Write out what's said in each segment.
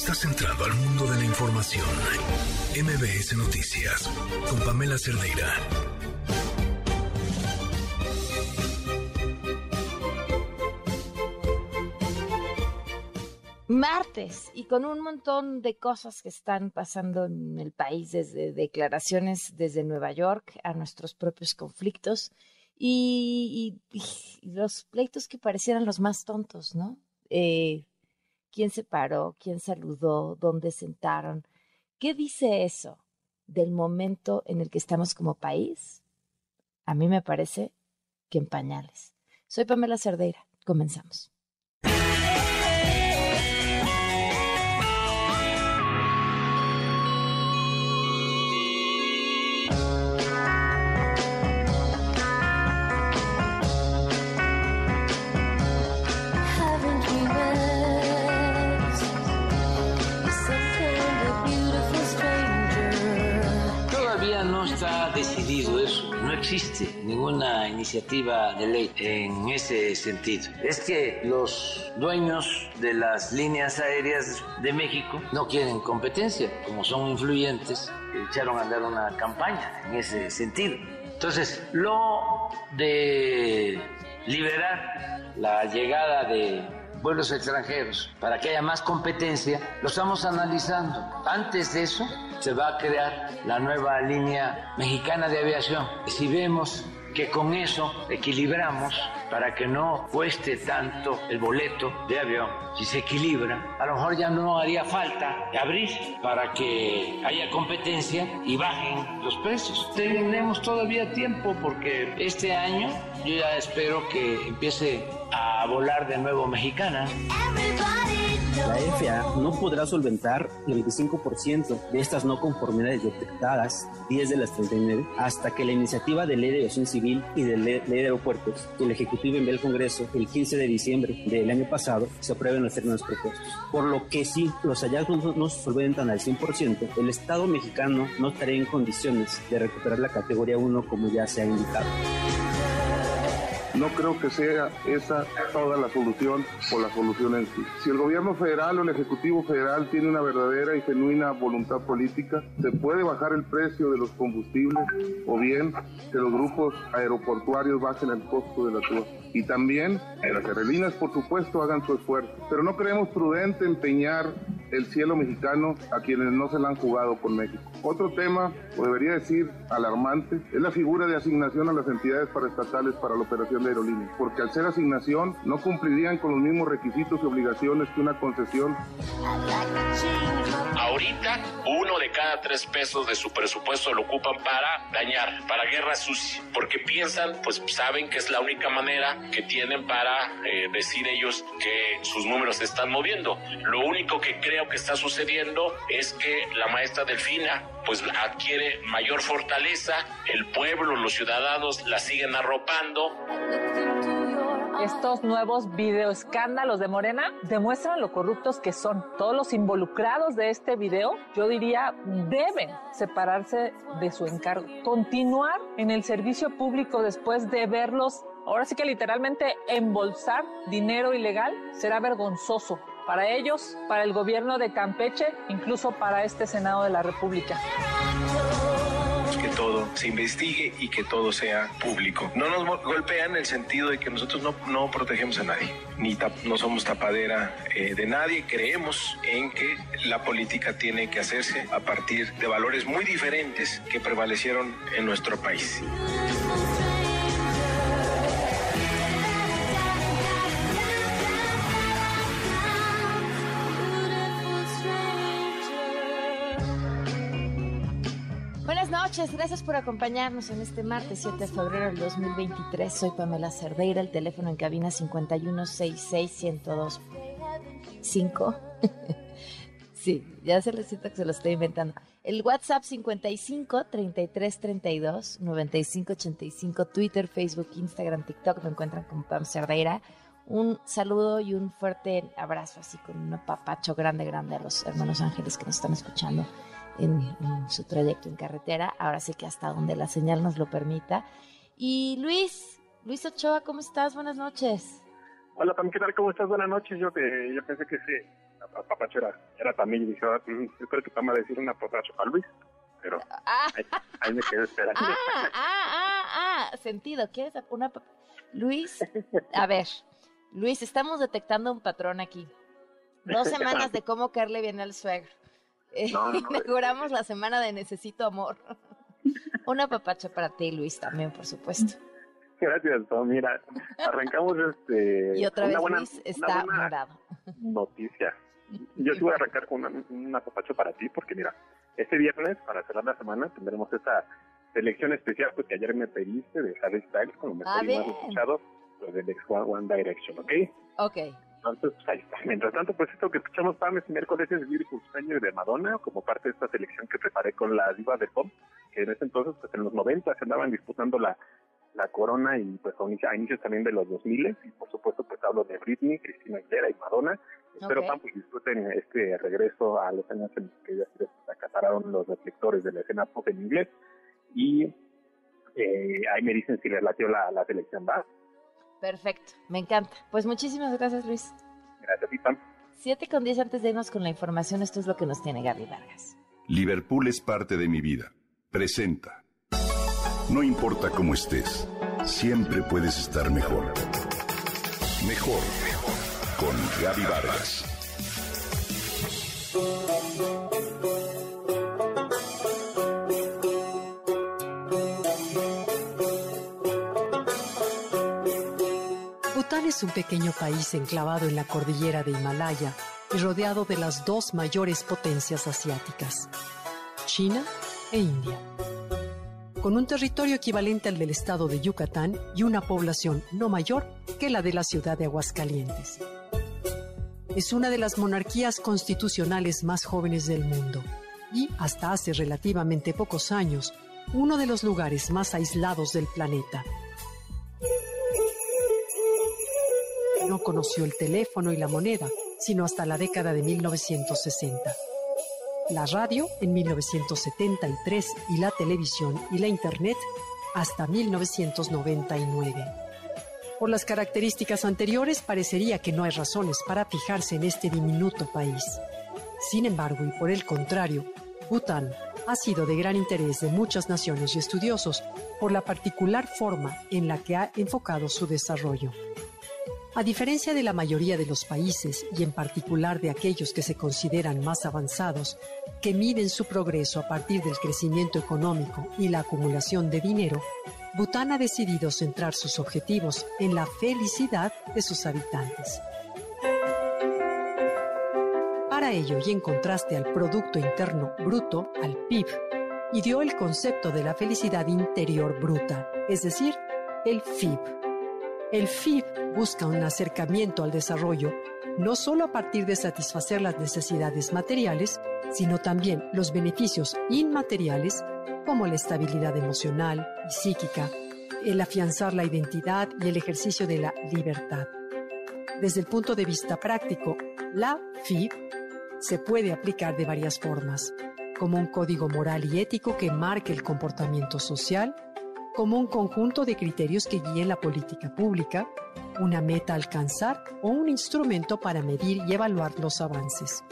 Estás entrando al mundo de la información. MBS Noticias con Pamela Cerdeira. Martes y con un montón de cosas que están pasando en el país, desde declaraciones desde Nueva York a nuestros propios conflictos y, los pleitos que parecieran los más tontos, ¿no? Eh, quién se paró, quién saludó, dónde sentaron. ¿Qué dice eso del momento en el que estamos como país? A mí me parece que en pañales. Soy Pamela Cerdeira. Comenzamos. Existe ninguna iniciativa de ley en ese sentido. Es que los dueños de las líneas aéreas de México no quieren competencia, como son influyentes, echaron a andar una campaña en ese sentido. Entonces, lo de liberar la llegada de vuelos extranjeros para que haya más competencia, lo estamos analizando. Antes de eso, se va a crear la nueva línea mexicana de aviación. Si vemos que con eso equilibramos para que no cueste tanto el boleto de avión. Si se equilibra, a lo mejor ya no haría falta abrir para que haya competencia y bajen los precios. Tenemos todavía tiempo porque este año yo ya espero que empiece a volar de nuevo mexicana. La FAA no podrá solventar el 25% de estas no conformidades detectadas, 10 de las 39, hasta que la iniciativa de ley de aviación civil y de ley de aeropuertos que el Ejecutivo envió al Congreso el 15 de diciembre del año pasado se aprueben los términos propuestos. Por lo que si los hallazgos no se solventan al 100%, el Estado mexicano no estaría en condiciones de recuperar la categoría 1 como ya se ha indicado. No creo que sea esa toda la solución o la solución en sí. Si el gobierno federal o el Ejecutivo federal tiene una verdadera y genuina voluntad política, se puede bajar el precio de los combustibles o bien que los grupos aeroportuarios bajen el costo de la TUA. Y también que las aerolíneas, por supuesto, hagan su esfuerzo. Pero no creemos prudente empeñar el cielo mexicano a quienes no se la han jugado con México. Otro tema, o debería decir alarmante, es la figura de asignación a las entidades paraestatales para la operación de aerolíneas, porque al ser asignación no cumplirían con los mismos requisitos y obligaciones que una concesión. Ahorita, uno de cada tres pesos de su presupuesto lo ocupan para dañar, para guerra sucia, porque piensan, pues saben que es la única manera que tienen para eh, decir ellos que sus números se están moviendo. Lo único que creo que está sucediendo es que la maestra Delfina pues adquiere mayor fortaleza, el pueblo, los ciudadanos la siguen arropando. Estos nuevos videoescándalos de Morena demuestran lo corruptos que son. Todos los involucrados de este video, yo diría, deben separarse de su encargo. Continuar en el servicio público después de verlos, ahora sí que literalmente embolsar dinero ilegal, será vergonzoso para ellos, para el gobierno de Campeche, incluso para este Senado de la República se investigue y que todo sea público. No nos golpean en el sentido de que nosotros no, no protegemos a nadie, ni no somos tapadera eh, de nadie. Creemos en que la política tiene que hacerse a partir de valores muy diferentes que prevalecieron en nuestro país. Noches, gracias por acompañarnos en este martes 7 de febrero del 2023. Soy Pamela Cerdeira, el teléfono en cabina 5166125. sí, ya se les siento que se lo estoy inventando. El WhatsApp 55 33 32 95 85, Twitter, Facebook, Instagram, TikTok, me encuentran con Pam Cerdeira. Un saludo y un fuerte abrazo, así con un papacho grande, grande a los hermanos ángeles que nos están escuchando en, su trayecto en carretera, ahora sí que hasta donde la señal nos lo permita. Y Luis, Luis Ochoa, ¿cómo estás? Buenas noches. Hola, Pam, ¿qué tal? ¿Cómo estás? Buenas noches. Yo, yo pensé que se apapacho era, era también, y dije, ah, mm, yo creo que vamos a decir un apapacho para Luis, pero Ah. ahí, ahí me quedé esperando. Ah, ah, ah, ah, sentido. ¿Quieres una Luis? A ver, Luis, estamos detectando un patrón aquí. Dos semanas de cómo caerle bien al suegro. Eh, No, no, inauguramos la semana de Necesito Amor. Una papacha para ti, Luis, también, por supuesto. Gracias, Tom. Mira, arrancamos este, Y otra vez buena, Luis está morado. noticia. Yo sí voy a arrancar con una, un apapacho para ti, porque mira, este viernes, para cerrar la semana, tendremos esta selección especial pues que ayer me pediste de Harry Styles, como me Ah, pedí más escuchado, lo del ex One, One Direction, ¿ok? Ok. Entonces, pues, ahí está. Mientras tanto, pues esto que escuchamos para este miércoles es Beautiful Stranger de Madonna, como parte de esta selección que preparé con la diva de pop, que en ese entonces, pues en los 90 se andaban disputando la, la corona y pues a inici- a inicios también de los 2000 y por supuesto pues hablo de Britney, Cristina Aguilera y Madonna. Espero Ok. tan pues disfruten este regreso a los años en los que ya se acapararon los reflectores de la escena pop en inglés y eh, ahí me dicen si les latió la, la selección, ¿va? Perfecto. Me encanta. Pues muchísimas gracias, Luis. Gracias, Pam. Siete con diez antes de irnos con la información. Esto es lo que nos tiene Gaby Vargas. Liverpool es parte de mi vida. Presenta. No importa cómo estés, siempre puedes estar mejor. Mejor, mejor. Con Gaby Vargas. Es un pequeño país enclavado en la cordillera de Himalaya y rodeado de las dos mayores potencias asiáticas, China e India. Con un territorio equivalente al del estado de Yucatán y una población no mayor que la de la ciudad de Aguascalientes. Es una de las monarquías constitucionales más jóvenes del mundo y, hasta hace relativamente pocos años, uno de los lugares más aislados del planeta. Conoció el teléfono y la moneda, sino hasta la década de 1960. La radio en 1973 y la televisión y la Internet hasta 1999. Por las características anteriores parecería que no hay razones para fijarse en este diminuto país. Sin embargo, y por el contrario, Bután ha sido de gran interés de muchas naciones y estudiosos por la particular forma en la que ha enfocado su desarrollo. A diferencia de la mayoría de los países, y en particular de aquellos que se consideran más avanzados, que miden su progreso a partir del crecimiento económico y la acumulación de dinero, Bután ha decidido centrar sus objetivos en la felicidad de sus habitantes. Para ello, y en contraste al Producto Interno Bruto, al PIB, ideó el concepto de la felicidad interior bruta, es decir, el FIB. El FIB busca un acercamiento al desarrollo no solo a partir de satisfacer las necesidades materiales, sino también los beneficios inmateriales como la estabilidad emocional y psíquica, el afianzar la identidad y el ejercicio de la libertad. Desde el punto de vista práctico, la FIB se puede aplicar de varias formas, como un código moral y ético que marque el comportamiento social, como un conjunto de criterios que guíen la política pública, una meta a alcanzar o un instrumento para medir y evaluar los avances.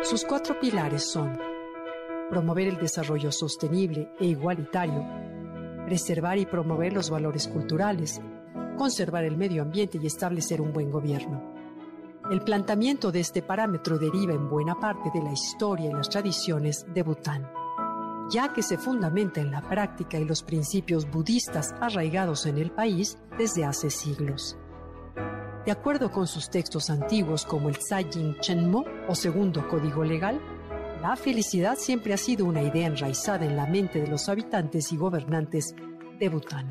Sus cuatro pilares son promover el desarrollo sostenible e igualitario, preservar y promover los valores culturales, conservar el medio ambiente y establecer un buen gobierno. El planteamiento de este parámetro deriva en buena parte de la historia y las tradiciones de Bután ya que se fundamenta en la práctica y los principios budistas arraigados en el país desde hace siglos. De acuerdo con sus textos antiguos como el Sajin Chenmo o segundo código legal, la felicidad siempre ha sido una idea enraizada en la mente de los habitantes y gobernantes de Bután.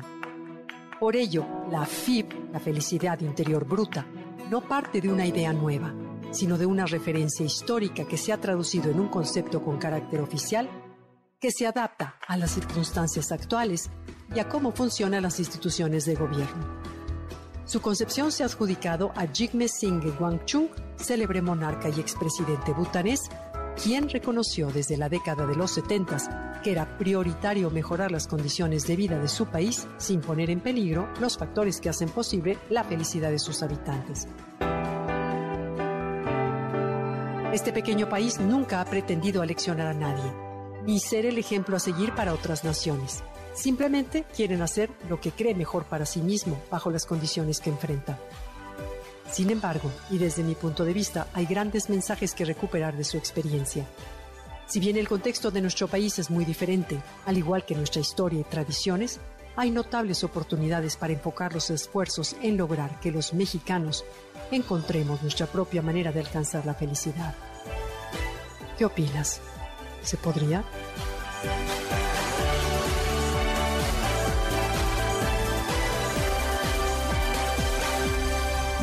Por ello, la FIB, la felicidad interior bruta, no parte de una idea nueva, sino de una referencia histórica que se ha traducido en un concepto con carácter oficial que se adapta a las circunstancias actuales y a cómo funcionan las instituciones de gobierno. Su concepción se ha adjudicado a Jigme Singh Wangchung, célebre monarca y expresidente butanés, quien reconoció desde la década de los 70 que era prioritario mejorar las condiciones de vida de su país sin poner en peligro los factores que hacen posible la felicidad de sus habitantes. Este pequeño país nunca ha pretendido aleccionar a nadie, ni ser el ejemplo a seguir para otras naciones. Simplemente quieren hacer lo que cree mejor para sí mismo bajo las condiciones que enfrenta. Sin embargo, y desde mi punto de vista, hay grandes mensajes que recuperar de su experiencia. Si bien el contexto de nuestro país es muy diferente, al igual que nuestra historia y tradiciones, hay notables oportunidades para enfocar los esfuerzos en lograr que los mexicanos encontremos nuestra propia manera de alcanzar la felicidad. ¿Qué opinas? ¿Se podría?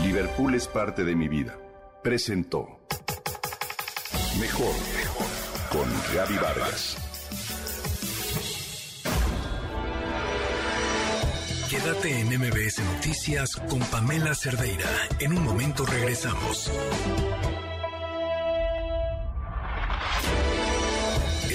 Liverpool es parte de mi vida. Presentó Mejor con Gaby Vargas. Quédate en MBS Noticias con Pamela Cerdeira. En un momento regresamos.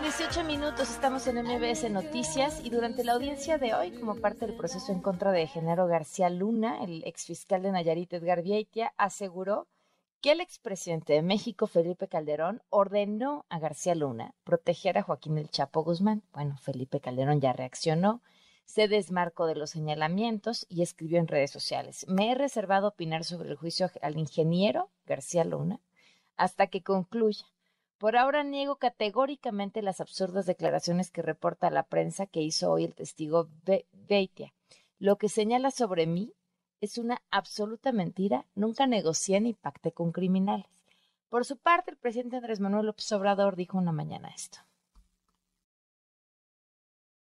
con 18 minutos estamos en MBS Noticias y durante la audiencia de hoy, como parte del proceso en contra de Genaro García Luna, el exfiscal de Nayarit Edgar Vieitia aseguró que el expresidente de México, Felipe Calderón, ordenó a García Luna proteger a Joaquín El Chapo Guzmán. Bueno, Felipe Calderón ya reaccionó, se desmarcó de los señalamientos y escribió en redes sociales, me he reservado opinar sobre el juicio al ingeniero García Luna hasta que concluya. Por ahora niego categóricamente las absurdas declaraciones que reporta la prensa que hizo hoy el testigo Beitia. Lo que señala sobre mí es una absoluta mentira. Nunca negocié ni pacté con criminales. Por su parte, el presidente Andrés Manuel López Obrador dijo una mañana esto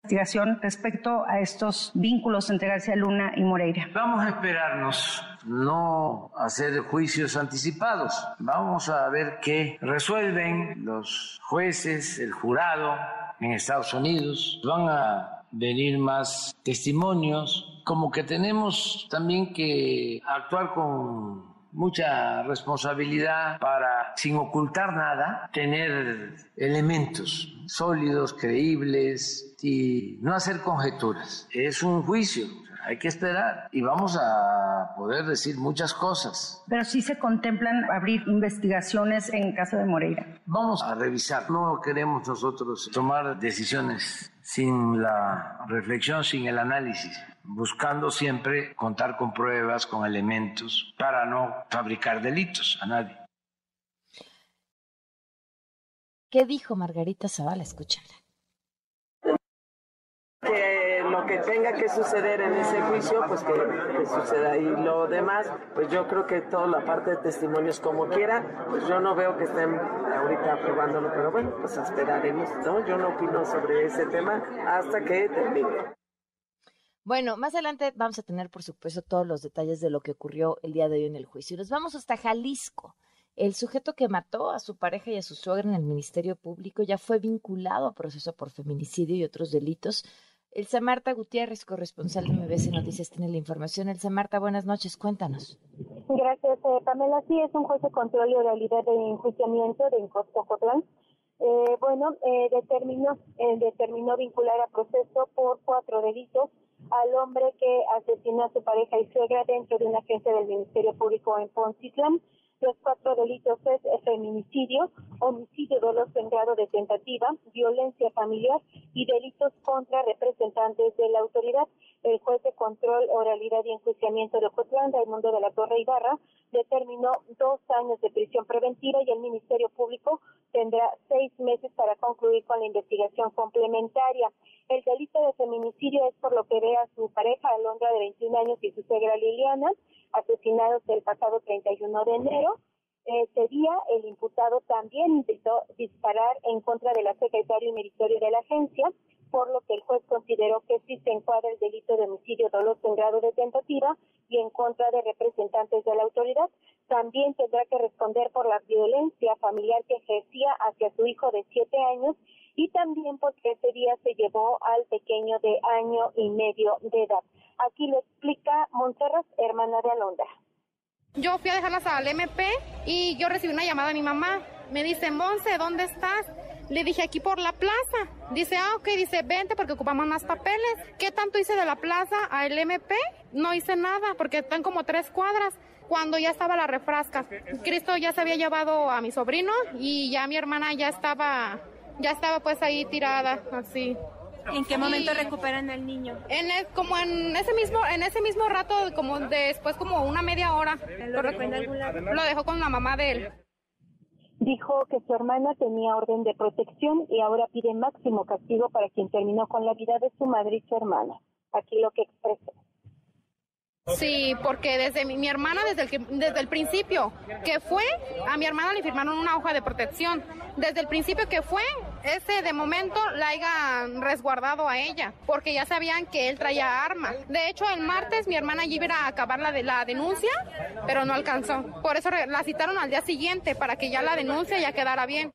investigación respecto a estos vínculos entre García Luna y Moreira. Vamos a esperarnos, no hacer juicios anticipados. Vamos a ver qué resuelven los jueces, el jurado en Estados Unidos. Van a venir más testimonios, como que tenemos también que actuar con mucha responsabilidad para, sin ocultar nada, tener elementos sólidos, creíbles y no hacer conjeturas. Es un juicio, hay que esperar y vamos a poder decir muchas cosas. Pero sí se contemplan abrir investigaciones en caso de Moreira. Vamos a revisar. No queremos nosotros tomar decisiones sin la reflexión, sin el análisis buscando siempre contar con pruebas, con elementos, para no fabricar delitos a nadie. ¿Qué dijo Margarita Zavala? Escúchala. Que lo que tenga que suceder en ese juicio, pues que, suceda. Y lo demás, pues yo creo que toda la parte de testimonios como quiera, pues yo no veo que estén ahorita aprobándolo, pero bueno, pues esperaremos, ¿no? Yo no opino sobre ese tema hasta que termine. Bueno, más adelante vamos a tener, por supuesto, todos los detalles de lo que ocurrió el día de hoy en el juicio. Nos vamos hasta Jalisco. El sujeto que mató a su pareja y a su suegra en el Ministerio Público ya fue vinculado a proceso por feminicidio y otros delitos. Elsa Marta Gutiérrez, corresponsal de MBC Noticias, tiene la información. Elsa Marta, buenas noches, cuéntanos. Gracias, eh, Pamela. Sí, es un juez de control y oralidad de enjuiciamiento de Cotlán. Eh, bueno, eh, determinó, eh, determinó vincular a proceso por cuatro delitos al hombre que asesinó a su pareja y suegra dentro de una agencia del Ministerio Público en Poncitlán. Los cuatro delitos es feminicidio, homicidio doloso en grado de tentativa, violencia familiar y delitos contra representantes de la autoridad. El juez de control, oralidad y enjuiciamiento de Ocotlán, mundo de la Torre Ibarra, determinó dos años de prisión preventiva y el Ministerio Público tendrá seis meses para concluir con la investigación complementaria. El delito de feminicidio es por lo que ve a su pareja, Alondra, de 21 años, y su suegra Liliana, asesinados el pasado 31 de enero. Ese día, el imputado también intentó disparar en contra del secretario y meritorio de la agencia, por lo que el juez consideró que sí se encuadra el delito de homicidio doloso en grado de tentativa y en contra de representantes de la autoridad. También tendrá que responder por la violencia familiar que ejercía hacia su hijo de siete años y también porque ese día se llevó al pequeño de año y medio de edad. Aquí lo explica Monterras, hermana de Alondra. Yo fui a dejarlas al MP y yo recibí una llamada de mi mamá. Me dice, Monse, ¿dónde estás? Le dije, aquí por la plaza. Dice, ah, ok, dice, vente porque ocupamos más papeles. ¿Qué tanto hice de la plaza al MP? No hice nada porque están como tres cuadras. Cuando ya estaba la refrasca, Cristo ya se había llevado a mi sobrino y ya mi hermana ya estaba, ya estaba pues ahí tirada, así. ¿En qué momento recuperan al niño? En como en ese mismo en ese mismo rato, como después como una media hora. ¿Lo, lo dejó con la mamá de él. Dijo que su hermana tenía orden de protección y ahora pide máximo castigo para quien terminó con la vida de su madre y su hermana. Aquí lo que expresó. Sí, porque desde mi, hermana, desde el, desde el principio que fue, a mi hermana le firmaron una hoja de protección. Desde el principio que fue, ese de momento la hayan resguardado a ella, porque ya sabían que él traía arma. De hecho, el martes mi hermana iba a acabar la, de, la denuncia, pero no alcanzó. Por eso la citaron al día siguiente, para que ya la denuncia ya quedara bien.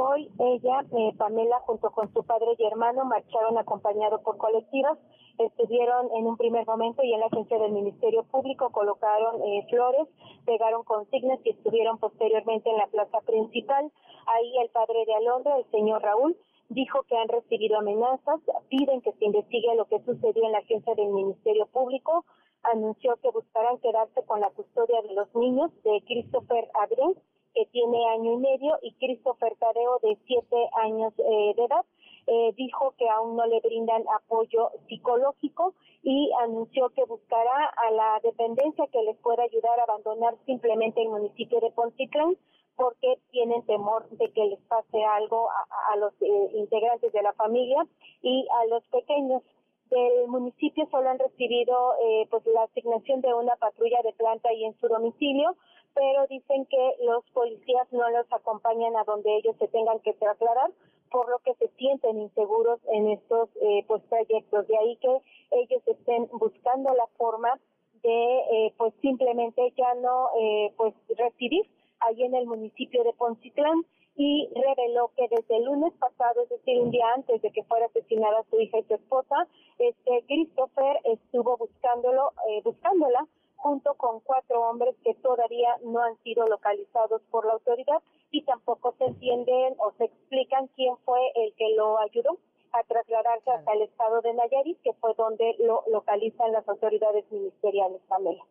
Hoy ella, eh, Pamela, junto con su padre y hermano, marcharon acompañados por colectivos estuvieron en un primer momento y en la agencia del Ministerio Público colocaron eh, flores, pegaron consignas y estuvieron posteriormente en la plaza principal. Ahí el padre de Alondra, el señor Raúl, dijo que han recibido amenazas, piden que se investigue lo que sucedió en la agencia del Ministerio Público, anunció que buscarán quedarse con la custodia de los niños de Christopher Adrien, que tiene año y medio, y Christopher Tadeo, de siete años eh, de edad eh, dijo que aún no le brindan apoyo psicológico y anunció que buscará a la dependencia que les pueda ayudar a abandonar simplemente el municipio de Poncitlán porque tienen temor de que les pase algo a, los eh, integrantes de la familia y a los pequeños. Del municipio solo han recibido eh, pues la asignación de una patrulla de planta y en su domicilio pero dicen que los policías no los acompañan a donde ellos se tengan que trasladar por lo que se sienten inseguros en estos eh, pues trayectos. De ahí que ellos estén buscando la forma de eh, pues simplemente ya no eh, pues residir allí en el municipio de Poncitlán y reveló que desde el lunes pasado, es decir, un día antes de que fuera asesinada su hija y su esposa, este Christopher estuvo buscándolo, eh, buscándola junto con cuatro hombres que todavía no han sido localizados por la autoridad y tampoco se entienden o se explican quién fue el que lo ayudó a trasladarse hasta el estado de Nayarit, que fue donde lo localizan las autoridades ministeriales, Pamela.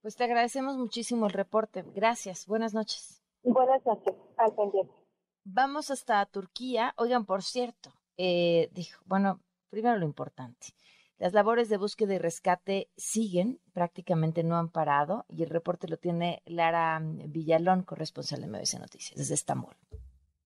Pues te agradecemos muchísimo el reporte. Gracias. Buenas noches. Buenas noches. Al pendiente. Vamos hasta Turquía. Oigan, por cierto, eh, dijo, bueno, primero lo importante. Las labores de búsqueda y rescate siguen, prácticamente no han parado, y el reporte lo tiene Lara Villalón, corresponsal de MBC Noticias, desde Estambul.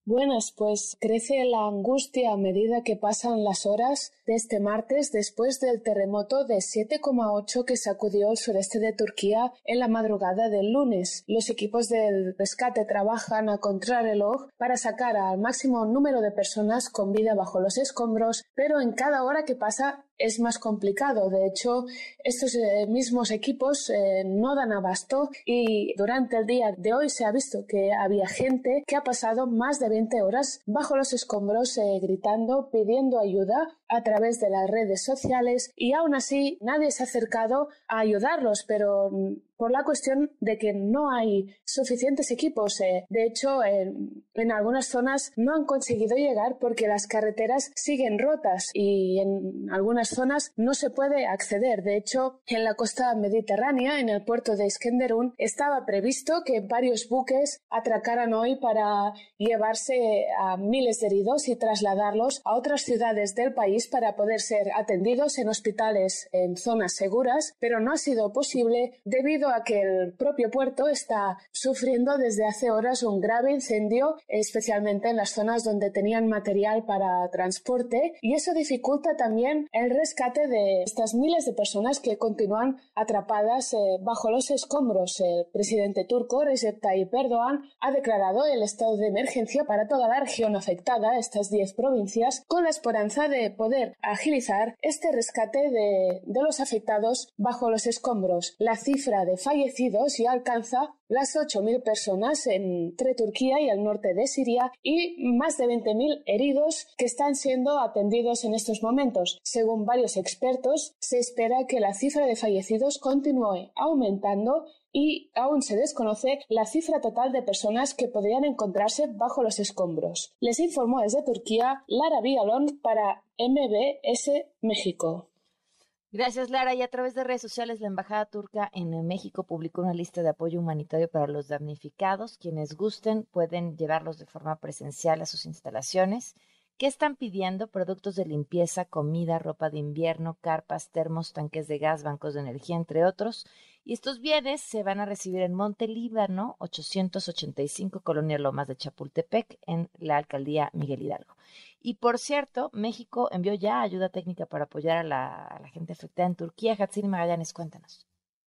Buenas, pues crece la angustia a medida que pasan las horas de este martes después del terremoto de 7,8 que sacudió el sureste de Turquía en la madrugada del lunes. Los equipos del rescate trabajan a contrarreloj para sacar al máximo número de personas con vida bajo los escombros, pero en cada hora que pasa es más complicado. De hecho, estos eh, mismos equipos eh, no dan abasto y durante el día de hoy se ha visto que había gente que ha pasado más de 20 horas bajo los escombros eh, gritando, pidiendo ayuda a través de las redes sociales y aún así nadie se ha acercado a ayudarlos, pero mm, por la cuestión de que no hay suficientes equipos. De hecho, en, algunas zonas no han conseguido llegar porque las carreteras siguen rotas y en algunas zonas no se puede acceder. De hecho, en la costa mediterránea, en el puerto de Iskenderun, estaba previsto que varios buques atracaran hoy para llevarse a miles de heridos y trasladarlos a otras ciudades del país para poder ser atendidos en hospitales en zonas seguras, pero no ha sido posible debido a que el propio puerto está sufriendo desde hace horas un grave incendio, especialmente en las zonas donde tenían material para transporte, y eso dificulta también el rescate de estas miles de personas que continúan atrapadas eh, bajo los escombros. El presidente turco Recep Tayyip Erdogan ha declarado el estado de emergencia para toda la región afectada, estas 10 provincias, con la esperanza de poder agilizar este rescate de, de los afectados bajo los escombros. La cifra de fallecidos ya alcanza las 8.000 personas entre Turquía y el norte de Siria y más de 20.000 heridos que están siendo atendidos en estos momentos. Según varios expertos, se espera que la cifra de fallecidos continúe aumentando y aún se desconoce la cifra total de personas que podrían encontrarse bajo los escombros. Les informó desde Turquía Lara Vigalón para MBS México. Gracias, Lara. Y a través de redes sociales, la Embajada Turca en México publicó una lista de apoyo humanitario para los damnificados. Quienes gusten pueden llevarlos de forma presencial a sus instalaciones. ¿Qué están pidiendo? Productos de limpieza, comida, ropa de invierno, carpas, termos, tanques de gas, bancos de energía, entre otros. Y estos bienes se van a recibir en Monte Líbano, 885, Colonia Lomas de Chapultepec, en la alcaldía Miguel Hidalgo. Y por cierto, México envió ya ayuda técnica para apoyar a la, gente afectada en Turquía. Hatsini Magallanes, cuéntanos.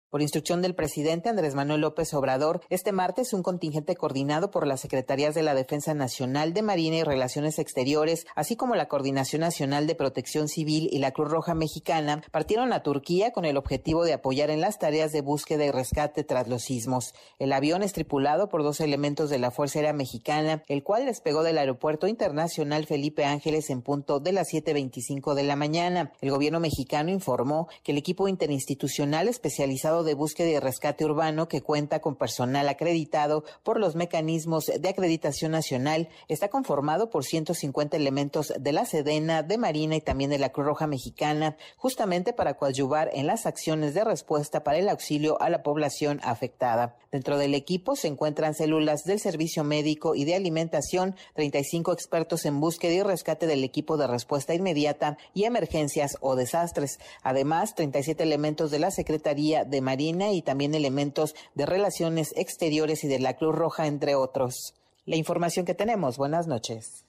Por instrucción del presidente Andrés Manuel López Obrador, este martes un contingente coordinado por las Secretarías de la Defensa Nacional, de Marina y Relaciones Exteriores, así como la Coordinación Nacional de Protección Civil y la Cruz Roja Mexicana, partieron a Turquía con el objetivo de apoyar en las tareas de búsqueda y rescate tras los sismos. El avión es tripulado por dos elementos de la Fuerza Aérea Mexicana, el cual despegó del Aeropuerto Internacional Felipe Ángeles en punto de las 7.25 de la mañana. El gobierno mexicano informó que el equipo interinstitucional especializado de Búsqueda y Rescate Urbano, que cuenta con personal acreditado por los mecanismos de acreditación nacional, está conformado por 150 elementos de la Sedena, de Marina y también de la Cruz Roja Mexicana, justamente para coadyuvar en las acciones de respuesta para el auxilio a la población afectada. Dentro del equipo se encuentran células del servicio médico y de alimentación, 35 expertos en búsqueda y rescate del equipo de respuesta inmediata y emergencias o desastres. Además, 37 elementos de la Secretaría de Marina y también elementos de Relaciones Exteriores y de la Cruz Roja, entre otros. La información que tenemos. Buenas noches.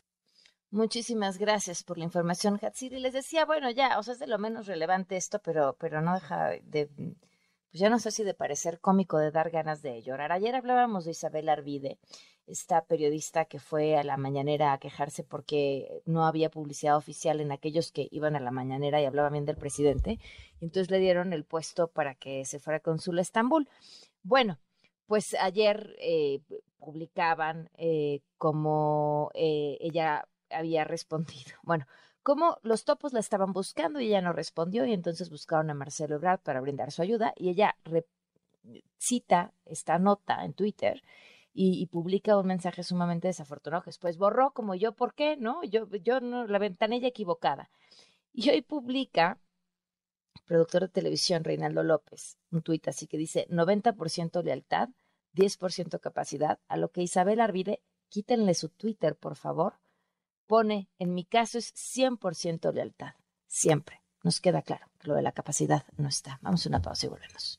Muchísimas gracias por la información, Hatsiri. Les decía, bueno, ya, o sea, es de lo menos relevante esto, pero, pero no deja de, pues ya no sé si de parecer cómico, de dar ganas de llorar. Ayer hablábamos de Isabel Arvide, esta periodista que fue a la mañanera a quejarse porque no había publicidad oficial en aquellos que iban a la mañanera y hablaban bien del presidente. Entonces le dieron el puesto para que se fuera cónsul a Estambul. Bueno, pues ayer eh, publicaban eh, como eh, ella había respondido. Bueno, como los topos la estaban buscando y ella no respondió y entonces buscaron a Marcelo Ebrard para brindar su ayuda y ella cita esta nota en Twitter y, publica un mensaje sumamente desafortunado que después borró como yo, ¿por qué? No, yo, yo no, la ventanilla equivocada. Y hoy publica, productor de televisión Reinaldo López, un tuit así que dice 90% lealtad, 10% capacidad, a lo que Isabel Arvide, quítenle su Twitter, por favor, pone, en mi caso es 100% lealtad, siempre. Nos queda claro que lo de la capacidad no está. Vamos a una pausa y volvemos.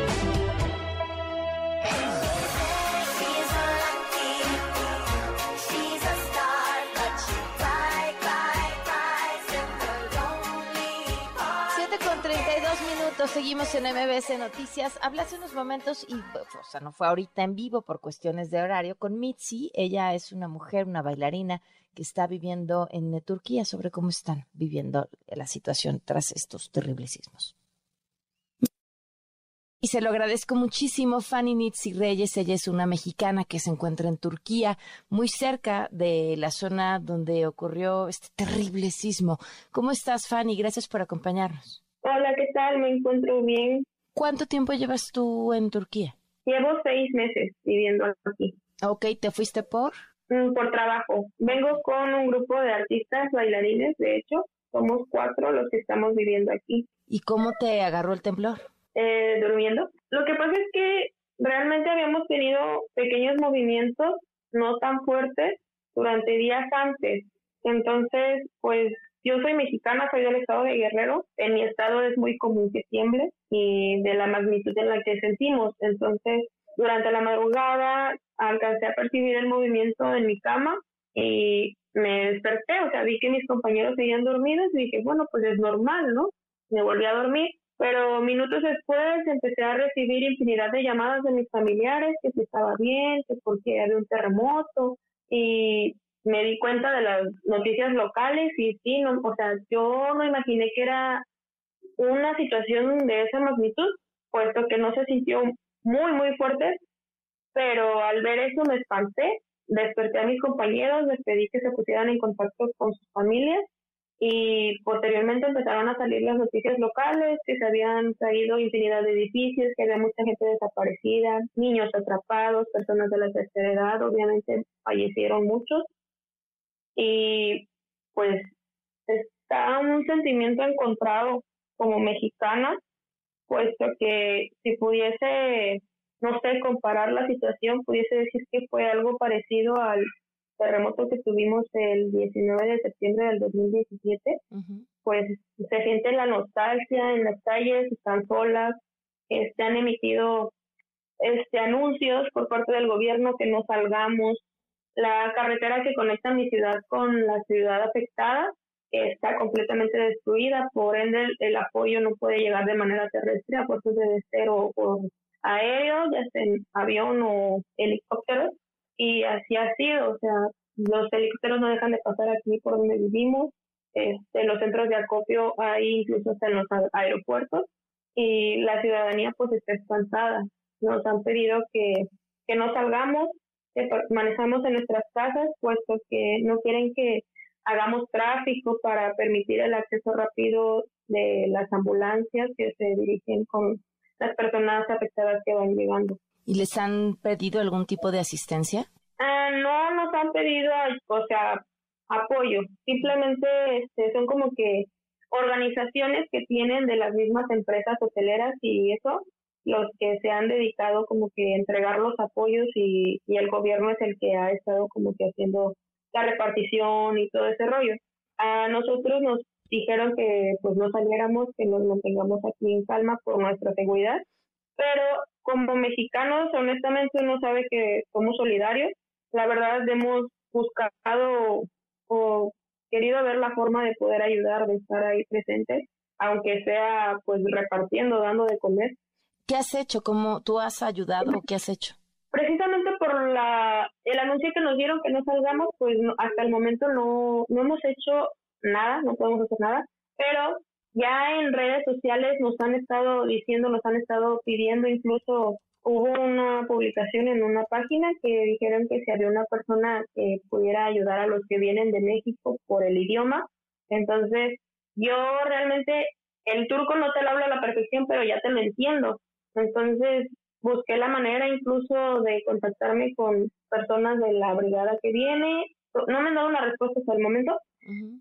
Seguimos en MBS Noticias. Hablé hace unos momentos y, o sea, no fue ahorita en vivo por cuestiones de horario con Mitzi. Ella es una mujer, una bailarina que está viviendo en Turquía sobre cómo están viviendo la situación tras estos terribles sismos. Y se lo agradezco muchísimo, Fanny Mitzi Reyes. Ella es una mexicana que se encuentra en Turquía, muy cerca de la zona donde ocurrió este terrible sismo. ¿Cómo estás, Fanny? Gracias por acompañarnos. Hola, ¿qué tal? Me encuentro bien. ¿Cuánto tiempo llevas tú en Turquía? Llevo seis meses viviendo aquí. Ok, ¿te fuiste por? Mm, por trabajo. Vengo con un grupo de artistas bailarines, de hecho. Somos cuatro los que estamos viviendo aquí. ¿Y cómo te agarró el temblor? Eh, durmiendo. Lo que pasa es que realmente habíamos tenido pequeños movimientos, no tan fuertes, durante días antes. Entonces, pues yo soy mexicana, soy del estado de Guerrero. En mi estado es muy común que tiemble y de la magnitud en la que sentimos. Entonces, durante la madrugada alcancé a percibir el movimiento en mi cama y me desperté, o sea, vi que mis compañeros seguían dormidos y dije, bueno, pues es normal, ¿no? Me volví a dormir, pero minutos después empecé a recibir infinidad de llamadas de mis familiares, que si estaba bien, que porque había un terremoto y me di cuenta de las noticias locales y sí, no, o sea, yo no imaginé que era una situación de esa magnitud, puesto que no se sintió muy, muy fuerte, pero al ver eso me espanté, desperté a mis compañeros, les pedí que se pusieran en contacto con sus familias y posteriormente empezaron a salir las noticias locales, que se habían caído infinidad de edificios, que había mucha gente desaparecida, niños atrapados, personas de la tercera edad, obviamente fallecieron muchos y pues está un sentimiento encontrado como mexicana, puesto que si pudiese, no sé, comparar la situación, pudiese decir que fue algo parecido al terremoto que tuvimos el 19 de septiembre del 2017, pues se siente la nostalgia en las calles, están solas, se este, han emitido este anuncios por parte del gobierno que no salgamos, la carretera que conecta mi ciudad con la ciudad afectada está completamente destruida, por ende el, apoyo no puede llegar de manera terrestre, a puertos de ser o, aéreo, ya sea avión o helicóptero, y así ha sido, o sea, los helicópteros no dejan de pasar aquí por donde vivimos, este, los centros de acopio hay incluso hasta en los aeropuertos, y la ciudadanía pues está espantada. Nos han pedido que, que no salgamos, que manejamos en nuestras casas, puesto que no quieren que hagamos tráfico para permitir el acceso rápido de las ambulancias que se dirigen con las personas afectadas que van llegando. ¿Y les han pedido algún tipo de asistencia? Ah, no nos han pedido, o sea, apoyo. Simplemente este, son como que organizaciones que tienen de las mismas empresas hoteleras y eso los que se han dedicado como que entregar los apoyos y, y el gobierno es el que ha estado como que haciendo la repartición y todo ese rollo. A nosotros nos dijeron que pues no saliéramos, que nos mantengamos aquí en calma por nuestra seguridad, pero como mexicanos honestamente uno sabe que somos solidarios. La verdad hemos buscado o querido ver la forma de poder ayudar, de estar ahí presentes, aunque sea pues repartiendo, dando de comer ¿Qué has hecho? ¿Cómo tú has ayudado qué has hecho? Precisamente por la, el anuncio que nos dieron que no salgamos, pues hasta el momento no, no hemos hecho nada, no podemos hacer nada, pero ya en redes sociales nos han estado diciendo, nos han estado pidiendo, incluso hubo una publicación en una página que dijeron que si había una persona que pudiera ayudar a los que vienen de México por el idioma, entonces yo realmente el turco no te lo hablo a la perfección, pero ya te lo entiendo. Entonces busqué la manera incluso de contactarme con personas de la brigada que viene. No me han dado una respuesta hasta el momento,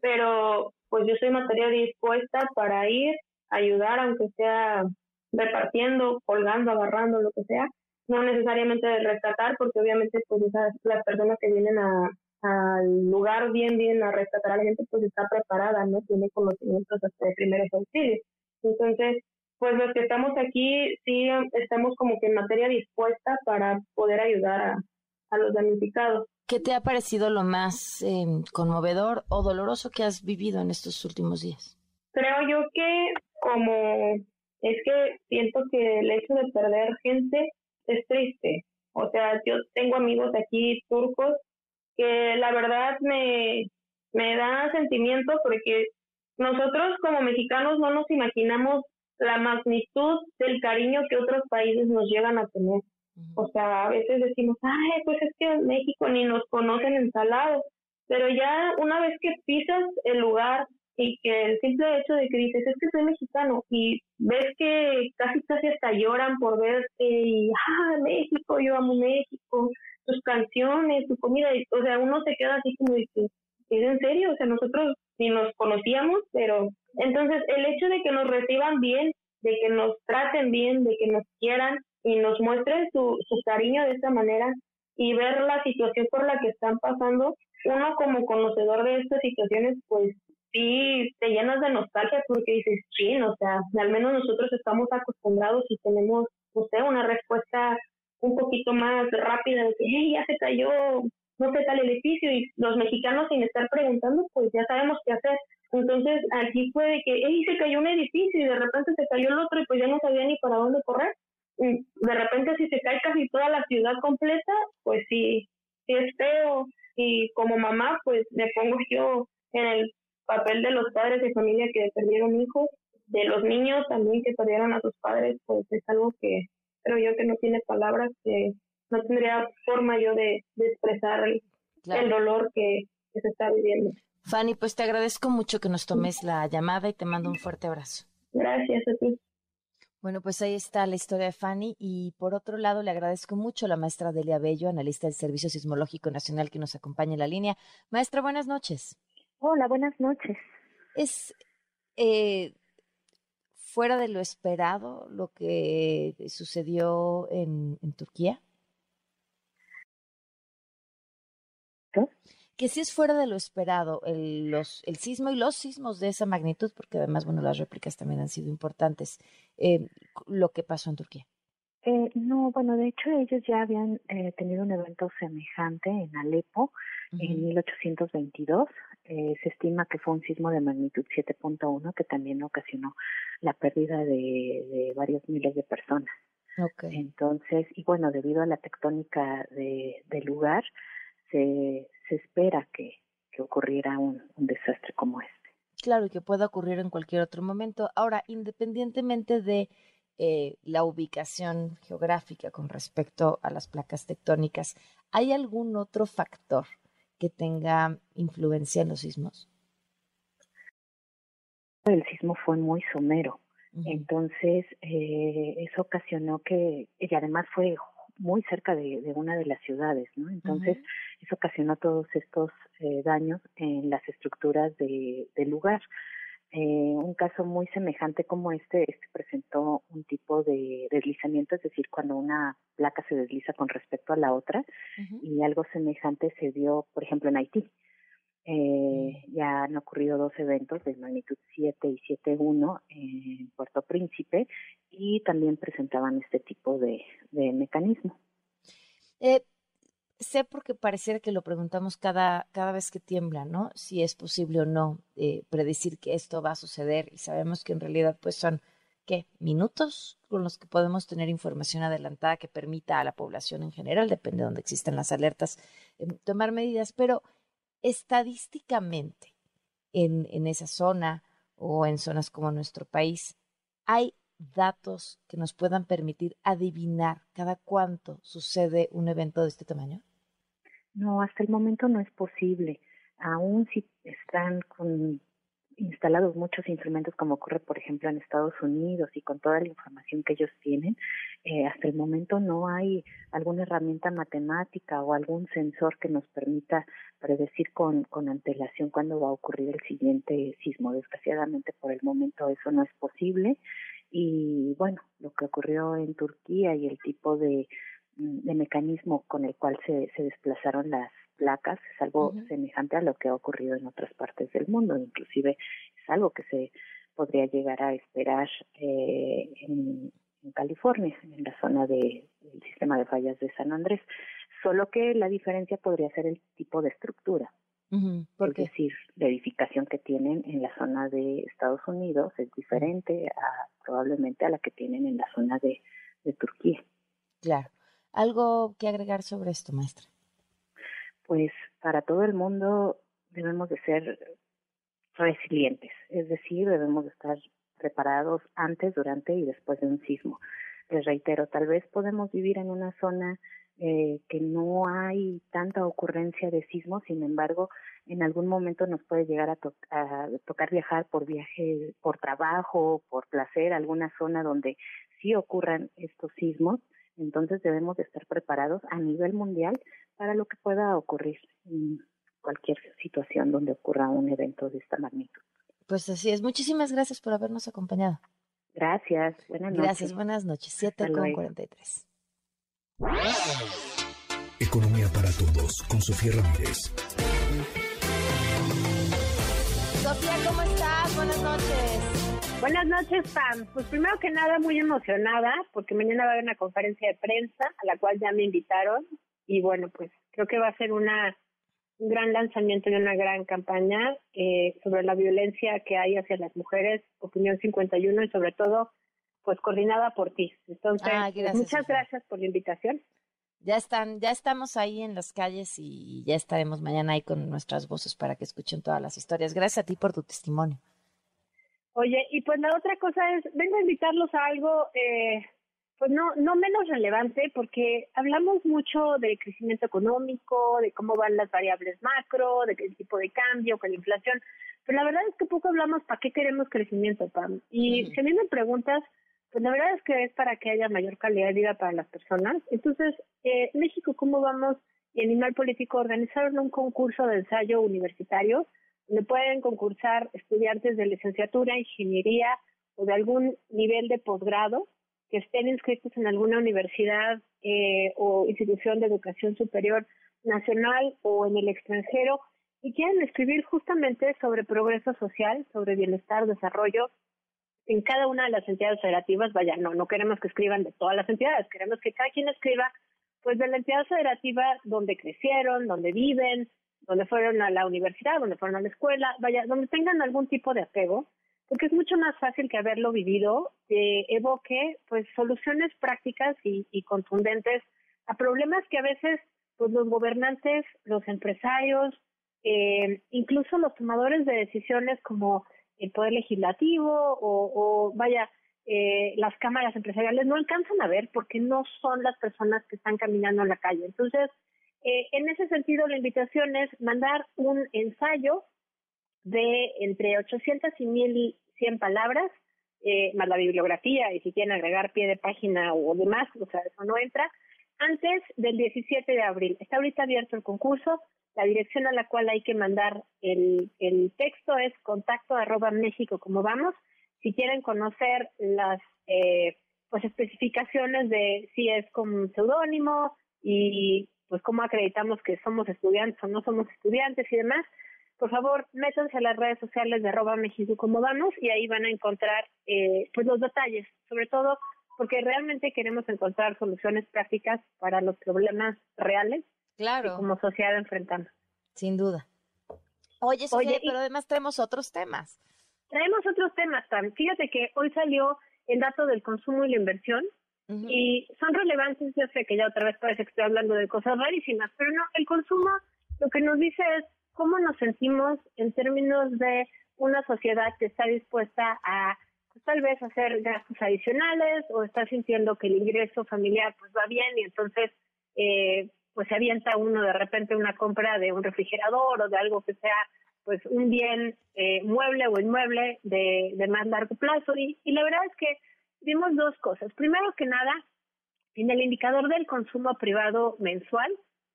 pero pues yo soy materia dispuesta para ir, ayudar, aunque sea repartiendo, colgando, agarrando, lo que sea. No necesariamente de rescatar, porque obviamente pues esas, las personas que vienen a, al lugar bien, bien a rescatar a la gente, pues está preparada, ¿no? Tiene conocimientos hasta de primeros auxilios. Entonces, pues los que estamos aquí sí estamos como que en materia dispuesta para poder ayudar a, los damnificados. ¿Qué te ha parecido lo más em, conmovedor o doloroso que has vivido en estos últimos días? Creo yo que como es que siento que el hecho de perder gente es triste. O sea, yo tengo amigos aquí turcos que la verdad me, me da sentimiento porque nosotros como mexicanos no nos imaginamos la magnitud del cariño que otros países nos llegan a tener. O sea, a veces decimos, ay, pues es que en México ni nos conocen en salado, pero ya una vez que pisas el lugar y que el simple hecho de que dices, es que soy mexicano, y ves que casi casi hasta lloran por verte, y, ah, México, yo amo México, tus canciones, tu comida, o sea, uno se queda así como que, ¿es en serio? O sea, nosotros ni nos conocíamos, pero entonces el hecho de que nos reciban bien, de que nos traten bien, de que nos quieran y nos muestren su, su cariño de esta manera, y ver la situación por la que están pasando, uno como conocedor de estas situaciones, pues sí te llenas de nostalgia porque dices, sí, o sea, al menos nosotros estamos acostumbrados y tenemos, no sé, una respuesta un poquito más rápida de que, hey, ya se cayó, no sé, tal edificio y los mexicanos sin estar preguntando, pues ya sabemos qué hacer. Entonces, aquí fue de que, hey, se cayó un edificio y de repente se cayó el otro y pues ya no sabía ni para dónde correr. Y de repente si se cae casi toda la ciudad completa, pues sí, sí es feo. Y como mamá, pues me pongo yo en el papel de los padres de familia que perdieron hijos, de los niños también que perdieron a sus padres, pues es algo que creo yo que no tiene palabras, que no tendría forma yo de, expresar el, dolor que, se está viviendo. Fanny, pues te agradezco mucho que nos tomes la llamada y te mando un fuerte abrazo. Gracias a ti. Bueno, pues ahí está la historia de Fanny y por otro lado le agradezco mucho a la maestra Delia Bello, analista del Servicio Sismológico Nacional que nos acompaña en la línea. Maestra, buenas noches. Hola, buenas noches. Es eh, fuera de lo esperado lo que sucedió en, Turquía. Que sí es fuera de lo esperado el, los, el sismo y los sismos de esa magnitud, porque además, bueno, las réplicas también han sido importantes, eh, lo que pasó en Turquía. Eh, no, bueno, de hecho ellos ya habían tenido un evento semejante en Alepo en 1822. Eh, se estima que fue un sismo de magnitud 7.1 que también ocasionó la pérdida de, varios miles de personas. Entonces, y bueno, debido a la tectónica de, del lugar, se, se espera que, que ocurriera un, un desastre como este. Claro, y que pueda ocurrir en cualquier otro momento. Ahora, independientemente de eh, la ubicación geográfica con respecto a las placas tectónicas, ¿hay algún otro factor que tenga influencia en los sismos? El sismo fue muy somero, entonces eh, eso ocasionó que, y además fue muy cerca de, una de las ciudades, ¿no? Entonces eso ocasionó todos estos eh, daños en las estructuras del lugar. Eh, un caso muy semejante como este, este presentó un tipo de deslizamiento, es decir, cuando una placa se desliza con respecto a la otra, y algo semejante se dio, por ejemplo, en Haití. Eh. Ya han ocurrido dos eventos de magnitud 7 y 7.1 en Puerto Príncipe y también presentaban este tipo de, de mecanismo. Eh, sé porque pareciera que lo preguntamos cada, cada vez que tiembla, ¿no? Si es posible o no eh, predecir que esto va a suceder y sabemos que en realidad pues son, ¿qué? Minutos con los que podemos tener información adelantada que permita a la población en general, depende de donde existen las alertas, eh, tomar medidas, pero estadísticamente en, en esa zona o en zonas como nuestro país, hay datos que nos puedan permitir adivinar cada cuánto sucede un evento de este tamaño? No, hasta el momento no es posible. Aún si están con instalados muchos instrumentos como ocurre por ejemplo en Estados Unidos y con toda la información que ellos tienen, eh, hasta el momento no hay alguna herramienta matemática o algún sensor que nos permita predecir con, con antelación cuándo va a ocurrir el siguiente sismo. Desgraciadamente por el momento eso no es posible. Y bueno, lo que ocurrió en Turquía y el tipo de Mm, de mecanismo con el cual se, se desplazaron las placas es algo semejante a lo que ha ocurrido en otras partes del mundo, inclusive es algo que se podría llegar a esperar eh, en, California, en la zona de, del sistema de fallas de San Andrés, solo que la diferencia podría ser el tipo de estructura. es decir, la edificación que tienen en la zona de Estados Unidos es diferente a, probablemente a la que tienen en la zona de, de Turquía. Claro. ¿Algo que agregar sobre esto, maestra? Pues para todo el mundo debemos de ser resilientes, es decir, debemos de estar preparados antes, durante y después de un sismo. Les reitero, tal vez podemos vivir en una zona eh, que no hay tanta ocurrencia de sismos, sin embargo, en algún momento nos puede llegar a, a, tocar viajar por viaje, por trabajo, por placer, alguna zona donde sí ocurran estos sismos entonces debemos de estar preparados a nivel mundial para lo que pueda ocurrir en cualquier situación donde ocurra un evento de esta magnitud. Pues así es. Muchísimas gracias por habernos acompañado. Gracias. Buenas noches. Gracias. Buenas noches. 7 con 43. Economía para todos con Sofía Ramírez. Sofía, ¿cómo estás? Buenas noches. Buenas noches, Pam. Pues primero que nada, muy emocionada porque mañana va a haber una conferencia de prensa a la cual ya me invitaron y bueno, pues creo que va a ser una un gran lanzamiento de una gran campaña eh, sobre la violencia que hay hacia las mujeres, Opinión 51 y sobre todo, pues coordinada por ti. Entonces, Ah, pues, gracias, muchas Sofía. gracias por la invitación. Ya están, ya estamos ahí en las calles y ya estaremos mañana ahí con nuestras voces para que escuchen todas las historias. Gracias a ti por tu testimonio. Oye, y pues la otra cosa es, vengo a invitarlos a algo, eh, pues no, no menos relevante, porque hablamos mucho de crecimiento económico, de cómo van las variables macro, de qué tipo de cambio, con la inflación, pero la verdad es que poco hablamos para qué queremos crecimiento, Pam. Y si a mí me preguntas, pues la verdad es que es para que haya mayor calidad de vida para las personas. Entonces, eh, México, ¿cómo vamos? Y Animal Político organizaron un concurso de ensayo universitario donde pueden concursar estudiantes de licenciatura, ingeniería o de algún nivel de posgrado que estén inscritos en alguna universidad eh, o institución de educación superior nacional o en el extranjero y quieren escribir justamente sobre progreso social, sobre bienestar, desarrollo en cada una de las entidades federativas. Vaya, no, no queremos que escriban de todas las entidades, queremos que cada quien escriba pues de la entidad federativa donde crecieron, donde viven, donde fueron a la universidad, donde fueron a la escuela, vaya, donde tengan algún tipo de apego, porque es mucho más fácil que haberlo vivido, eh, evoque pues soluciones prácticas y, y contundentes a problemas que a veces pues los gobernantes, los empresarios, eh, incluso los tomadores de decisiones como el poder legislativo o, o vaya, eh, las cámaras empresariales no alcanzan a ver porque no son las personas que están caminando en la calle. Entonces, eh, en ese sentido, la invitación es mandar un ensayo de entre 800 y 1100 palabras, eh, más la bibliografía, y si quieren agregar pie de página o demás, o sea, eso no entra, antes del 17 de abril. Está ahorita abierto el concurso. La dirección a la cual hay que mandar el, texto es contacto arroba México como vamos. Si quieren conocer las eh, pues especificaciones de si es con un seudónimo y pues cómo acreditamos que somos estudiantes o no somos estudiantes y demás, por favor, métanse a las redes sociales de arroba México como vamos y ahí van a encontrar eh, pues los detalles, sobre todo porque realmente queremos encontrar soluciones prácticas para los problemas reales claro. que como sociedad enfrentamos. Sin duda. Oye, Sofía, Oye, y- pero además tenemos otros temas. Traemos otros temas, Tam. Fíjate que hoy salió el dato del consumo y la inversión y son relevantes. Yo sé que ya otra vez parece que estoy hablando de cosas rarísimas, pero no, el consumo lo que nos dice es cómo nos sentimos en términos de una sociedad que está dispuesta a pues, tal vez hacer gastos adicionales o está sintiendo que el ingreso familiar pues va bien y entonces eh, pues se avienta uno de repente una compra de un refrigerador o de algo que sea pues un bien eh, mueble o inmueble de, de más largo plazo y, y la verdad es que vimos dos cosas. Primero que nada, en el indicador del consumo privado mensual,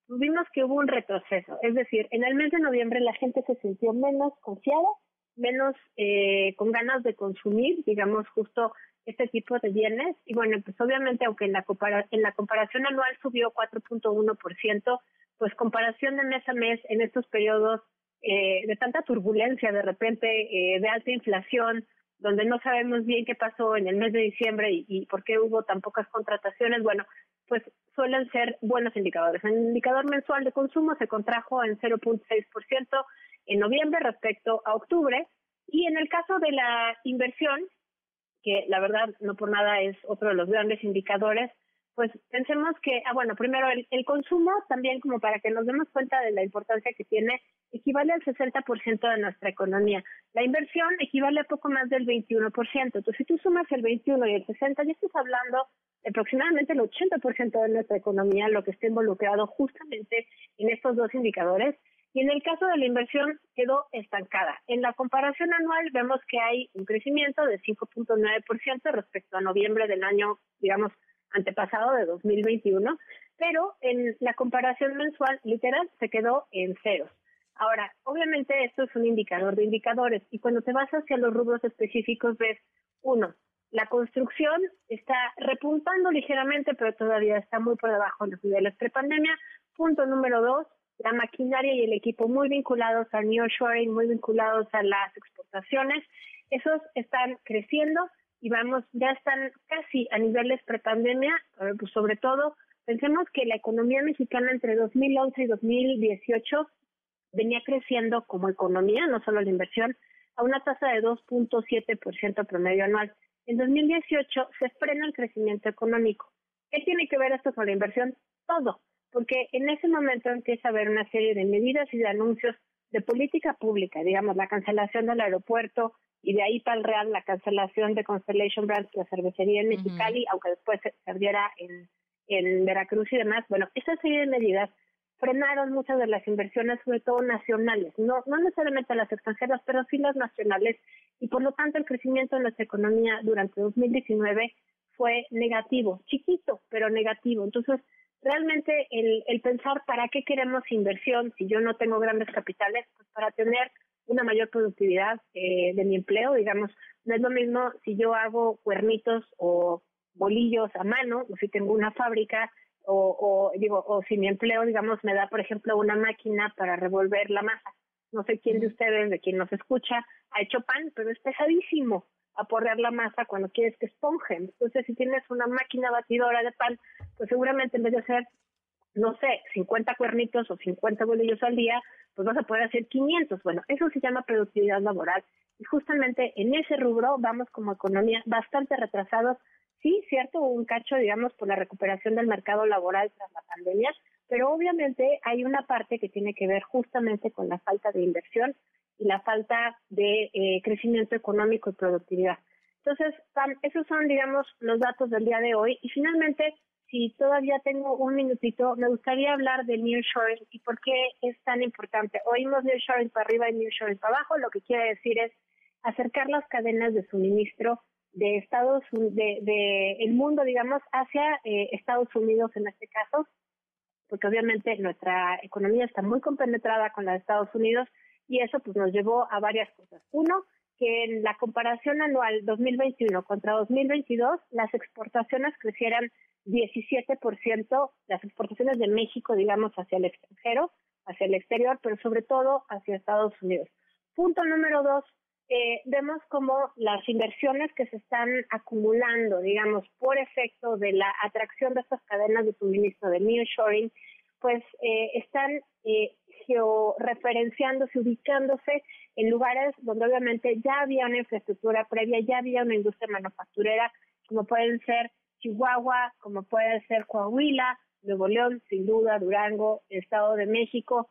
vimos que hubo un retroceso. Es decir, en el mes de noviembre la gente se sintió menos confiada, menos eh, con ganas de consumir, digamos, justo este tipo de bienes. Y bueno, pues obviamente, aunque en la, compara en la comparación anual subió 4.1%, pues comparación de mes a mes en estos periodos eh, de tanta turbulencia, de repente, eh, de alta inflación, donde no sabemos bien qué pasó en el mes de diciembre y, por qué hubo tan pocas contrataciones, bueno, pues suelen ser buenos indicadores. El indicador mensual de consumo se contrajo en 0.6% en noviembre respecto a octubre y en el caso de la inversión, que la verdad no por nada es otro de los grandes indicadores, pues pensemos que, ah, bueno, primero el, el consumo también como para que nos demos cuenta de la importancia que tiene, equivale al 60% de nuestra economía. La inversión equivale a poco más del 21%. Entonces, si tú sumas el 21 y el 60, ya estás hablando de aproximadamente el 80% de nuestra economía, lo que está involucrado justamente en estos dos indicadores. Y en el caso de la inversión quedó estancada. En la comparación anual vemos que hay un crecimiento de 5.9% respecto a noviembre del año, digamos, antepasado de 2021, pero en la comparación mensual literal se quedó en ceros. Ahora, obviamente esto es un indicador de indicadores y cuando te vas hacia los rubros específicos ves, uno, la construcción está repuntando ligeramente, pero todavía está muy por debajo de los niveles prepandemia. Punto número dos, la maquinaria y el equipo muy vinculados al nearshoring, muy vinculados a las exportaciones, esos están creciendo y vamos, ya están casi a niveles prepandemia, pues sobre todo, pensemos que la economía mexicana entre 2011 y 2018 venía creciendo como economía, no solo la inversión, a una tasa de 2.7% promedio anual. En 2018 se frena el crecimiento económico. ¿Qué tiene que ver esto con la inversión? Todo, porque en ese momento empieza a haber una serie de medidas y de anuncios de política pública, digamos, la cancelación del aeropuerto y de ahí para el Real la cancelación de Constellation Brands, la cervecería en Mexicali, aunque después se perdiera en, en Veracruz y demás. Bueno, esa serie de medidas frenaron muchas de las inversiones, sobre todo nacionales, no, no necesariamente las extranjeras, pero sí las nacionales, y por lo tanto el crecimiento de nuestra economía durante 2019 fue negativo, chiquito, pero negativo. Entonces, realmente el, el pensar para qué queremos inversión si yo no tengo grandes capitales, pues para tener una mayor productividad eh, de mi empleo, digamos, no es lo mismo si yo hago cuernitos o bolillos a mano, o si tengo una fábrica, o, o digo, o si mi empleo, digamos, me da, por ejemplo, una máquina para revolver la masa. No sé quién de ustedes, de quien nos escucha, ha hecho pan, pero es pesadísimo aporrear la masa cuando quieres que esponje. Entonces, si tienes una máquina batidora de pan, pues seguramente en vez de hacer, no sé, 50 cuernitos o 50 bolillos al día, pues vas a poder hacer 500. Bueno, eso se llama productividad laboral. Y justamente en ese rubro vamos como economía bastante retrasados sí, cierto, un cacho, digamos, por la recuperación del mercado laboral tras la pandemia, pero obviamente hay una parte que tiene que ver justamente con la falta de inversión y la falta de eh, crecimiento económico y productividad. Entonces, esos son, digamos, los datos del día de hoy. Y finalmente, si todavía tengo un minutito, me gustaría hablar del nearshoring y por qué es tan importante. Oímos nearshoring para arriba y nearshoring para abajo, lo que quiere decir es acercar las cadenas de suministro de Estados de, de el mundo digamos hacia eh, Estados Unidos en este caso porque obviamente nuestra economía está muy compenetrada con la de Estados Unidos y eso pues nos llevó a varias cosas uno que en la comparación anual 2021 contra 2022 las exportaciones crecieran 17%, las exportaciones de México, digamos, hacia el extranjero, hacia el exterior, pero sobre todo hacia Estados Unidos. Punto número dos, eh, vemos como las inversiones que se están acumulando, digamos, por efecto de la atracción de estas cadenas de suministro de nearshoring, pues eh, están eh, georreferenciándose, ubicándose en lugares donde obviamente ya había una infraestructura previa, ya había una industria manufacturera, como pueden ser Chihuahua, como puede ser Coahuila, Nuevo León, sin duda, Durango, Estado de México,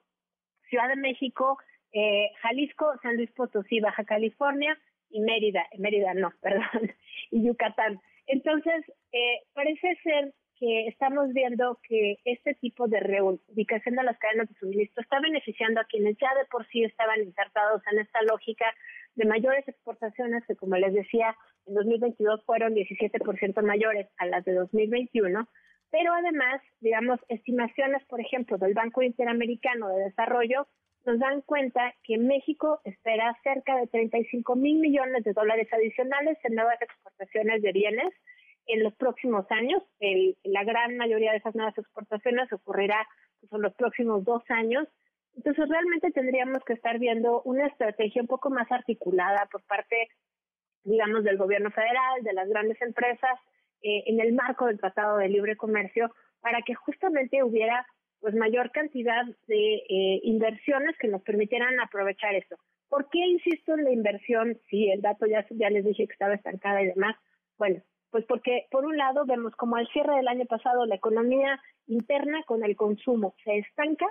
Ciudad de México, eh, Jalisco, San Luis Potosí, Baja California y Mérida, Mérida no, perdón, y Yucatán. Entonces, eh, parece ser que estamos viendo que este tipo de reubicación de las cadenas de suministro está beneficiando a quienes ya de por sí estaban insertados en esta lógica de mayores exportaciones que, como les decía, en 2022 fueron 17% mayores a las de 2021, pero además, digamos, estimaciones, por ejemplo, del Banco Interamericano de Desarrollo nos dan cuenta que México espera cerca de 35 mil millones de dólares adicionales en nuevas exportaciones de bienes en los próximos años. la gran mayoría de esas nuevas exportaciones ocurrirá pues, en los próximos dos años. Entonces, realmente tendríamos que estar viendo una estrategia un poco más articulada por parte, digamos, del gobierno federal, de las grandes empresas, eh, en el marco del Tratado de Libre Comercio, para que justamente hubiera pues mayor cantidad de eh, inversiones que nos permitieran aprovechar esto. ¿Por qué insisto en la inversión? Si el dato ya, ya les dije que estaba estancada y demás. Bueno, pues porque por un lado vemos como al cierre del año pasado la economía interna con el consumo se estanca,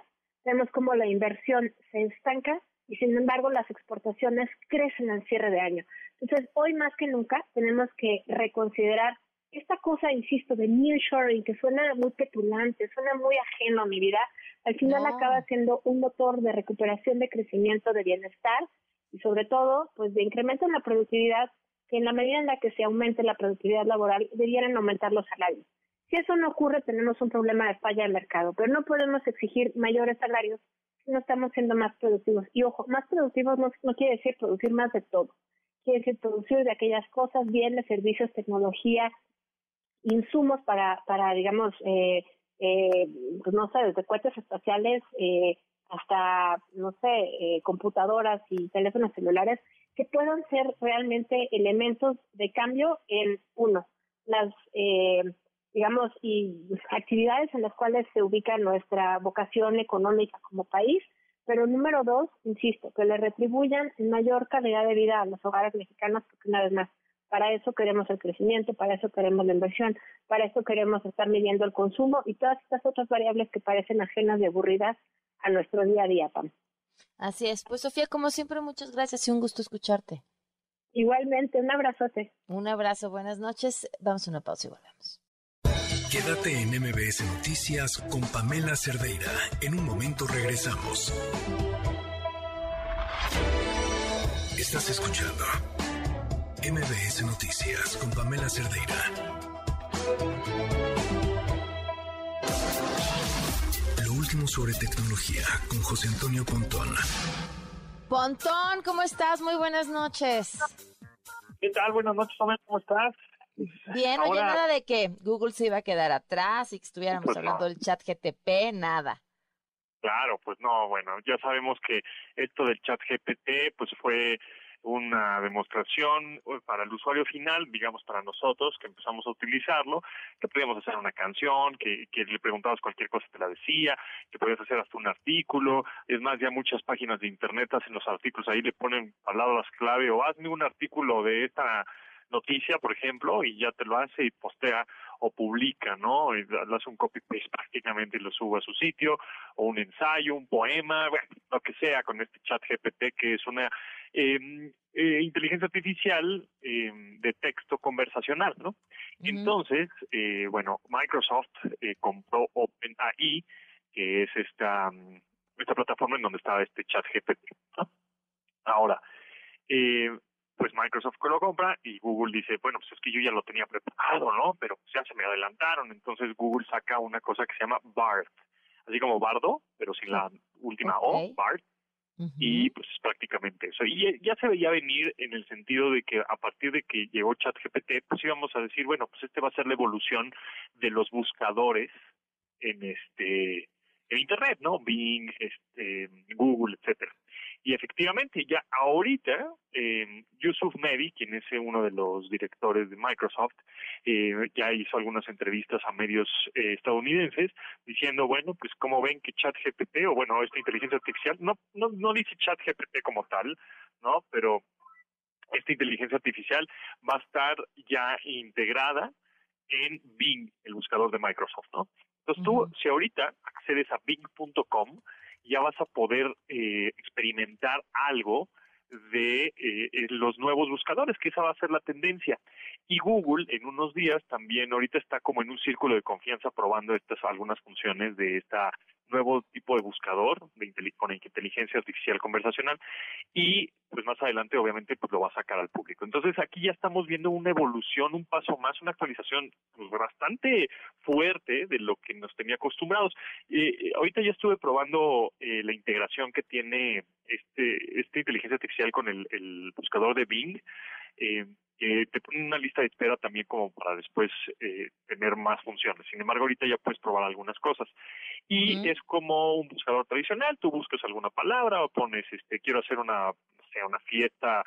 vemos como la inversión se estanca y sin embargo las exportaciones crecen al cierre de año. Entonces, hoy más que nunca tenemos que reconsiderar esta cosa, insisto, de nearshoring, que suena muy petulante, suena muy ajeno a mi vida, al final acaba siendo un motor de recuperación, de crecimiento, de bienestar y sobre todo, pues de incremento en la productividad, que en la medida en la que se aumente la productividad laboral, debieran aumentar los salarios. Si eso no ocurre, tenemos un problema de falla de mercado, pero no podemos exigir mayores salarios si no estamos siendo más productivos. Y ojo, más productivos no, no quiere decir producir más de todo, quiere decir producir de aquellas cosas, bienes, servicios, tecnología, insumos para, para digamos, eh, eh, pues no sé, desde cohetes espaciales eh, hasta, no sé, eh, computadoras y teléfonos celulares, que puedan ser realmente elementos de cambio en uno, las, eh, digamos, y actividades en las cuales se ubica nuestra vocación económica como país, pero número dos, insisto, que le retribuyan en mayor calidad de vida a los hogares mexicanos, porque una vez más, para eso queremos el crecimiento, para eso queremos la inversión, para eso queremos estar midiendo el consumo y todas estas otras variables que parecen ajenas y aburridas a nuestro día a día, Pam. Así es. Pues Sofía, como siempre, muchas gracias y un gusto escucharte. Igualmente, un abrazote. Un abrazo, buenas noches. Vamos a una pausa y volvemos. Quédate en MBS Noticias con Pamela Cerdeira. En un momento regresamos. Estás escuchando MBS Noticias con Pamela Cerdeira. Lo último sobre tecnología con José Antonio Pontón. Pontón, ¿cómo estás? Muy buenas noches. ¿Qué tal? Buenas noches, Pamela, ¿cómo estás? Bien, oye, Ahora- nada de que Google se iba a quedar atrás y que estuviéramos Pues hablando no. del chat GTP, nada. Claro, pues no, bueno, ya sabemos que esto del chat GPT pues fue una demostración eh, para el usuario final, digamos para nosotros que empezamos a utilizarlo, que podíamos hacer una canción, que, que le preguntabas cualquier cosa te la decía, que podías hacer hasta un artículo, es más, ya muchas páginas de internet hacen los artículos, ahí le ponen palabras clave o hazme un artículo de esta noticia, por ejemplo, y ya te lo hace y postea o publica, ¿no? Y le hace un copy-paste prácticamente y lo sube a su sitio, o un ensayo, un poema, bueno, lo que sea con este chat GPT, que es una eh, eh, inteligencia artificial eh, de texto conversacional, ¿no? Entonces, eh, bueno, Microsoft eh, compró OpenAI, que es esta, mm, esta plataforma en donde estaba este chat GPT, ¿no? Ahora, eh, pues Microsoft lo compra y Google dice, bueno, pues es que yo ya lo tenía preparado, ¿no? Pero pues ya se me adelantaron. Entonces Google saca una cosa que se llama BART, así como Bardo, pero sin la última O, BART. Y pues es prácticamente eso. Y ya- ya se veía venir en el sentido de que a partir de que llegó ChatGPT, pues íbamos a decir, bueno, pues este va a ser la evolución de los buscadores en este en internet, ¿no? Bing, este, Google, etcétera. Y efectivamente, ya ahorita, eh, Yusuf Mehdi, quien es uno de los directores de Microsoft, eh, ya hizo algunas entrevistas a medios eh, estadounidenses diciendo, bueno, pues como ven que ChatGPT, o bueno, esta inteligencia artificial, no, no, no dice ChatGPT como tal, ¿no? Pero esta inteligencia artificial va a estar ya integrada en Bing, el buscador de Microsoft, ¿no? Entonces tú, si ahorita accedes a bing.com, ya vas a poder eh, experimentar algo de eh, eh, los nuevos buscadores, que esa va a ser la tendencia. Y Google en unos días también ahorita está como en un círculo de confianza probando estas algunas funciones de esta nuevo tipo de buscador de inteli- con inteligencia artificial conversacional y pues más adelante obviamente pues lo va a sacar al público. Entonces aquí ya estamos viendo una evolución, un paso más, una actualización pues, bastante fuerte de lo que nos tenía acostumbrados. Eh, eh, ahorita ya estuve probando eh, la integración que tiene este esta inteligencia artificial con el, el buscador de Bing. Eh, que te pone una lista de espera también como para después eh, tener más funciones. Sin embargo, ahorita ya puedes probar algunas cosas. Y es como un buscador tradicional, tú buscas alguna palabra o pones, este, quiero hacer una, no sé, una fiesta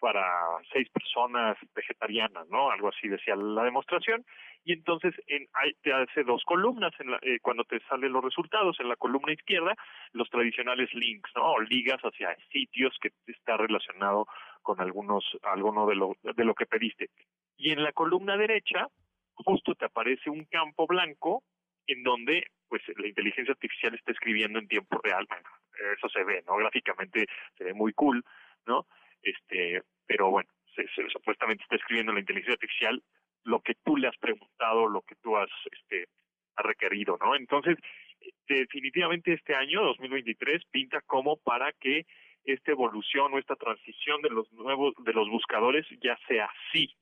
para seis personas vegetarianas, ¿no? Algo así decía la demostración. Y entonces en, ahí te hace dos columnas en la- eh, cuando te salen los resultados. En la columna izquierda, los tradicionales links, ¿no? O ligas hacia sitios que está relacionado con algunos, alguno de lo, de lo que pediste. Y en la columna derecha, justo te aparece un campo blanco en donde pues la inteligencia artificial está escribiendo en tiempo real. Eso se ve, ¿no? Gráficamente se ve muy cool, ¿no? Este, pero bueno, se- se- supuestamente está escribiendo la inteligencia artificial lo que tú le has preguntado, lo que tú has este has requerido, ¿no? Entonces, eh, definitivamente este año 2023 pinta como para que esta evolución o esta transición de los nuevos de los buscadores ya sea así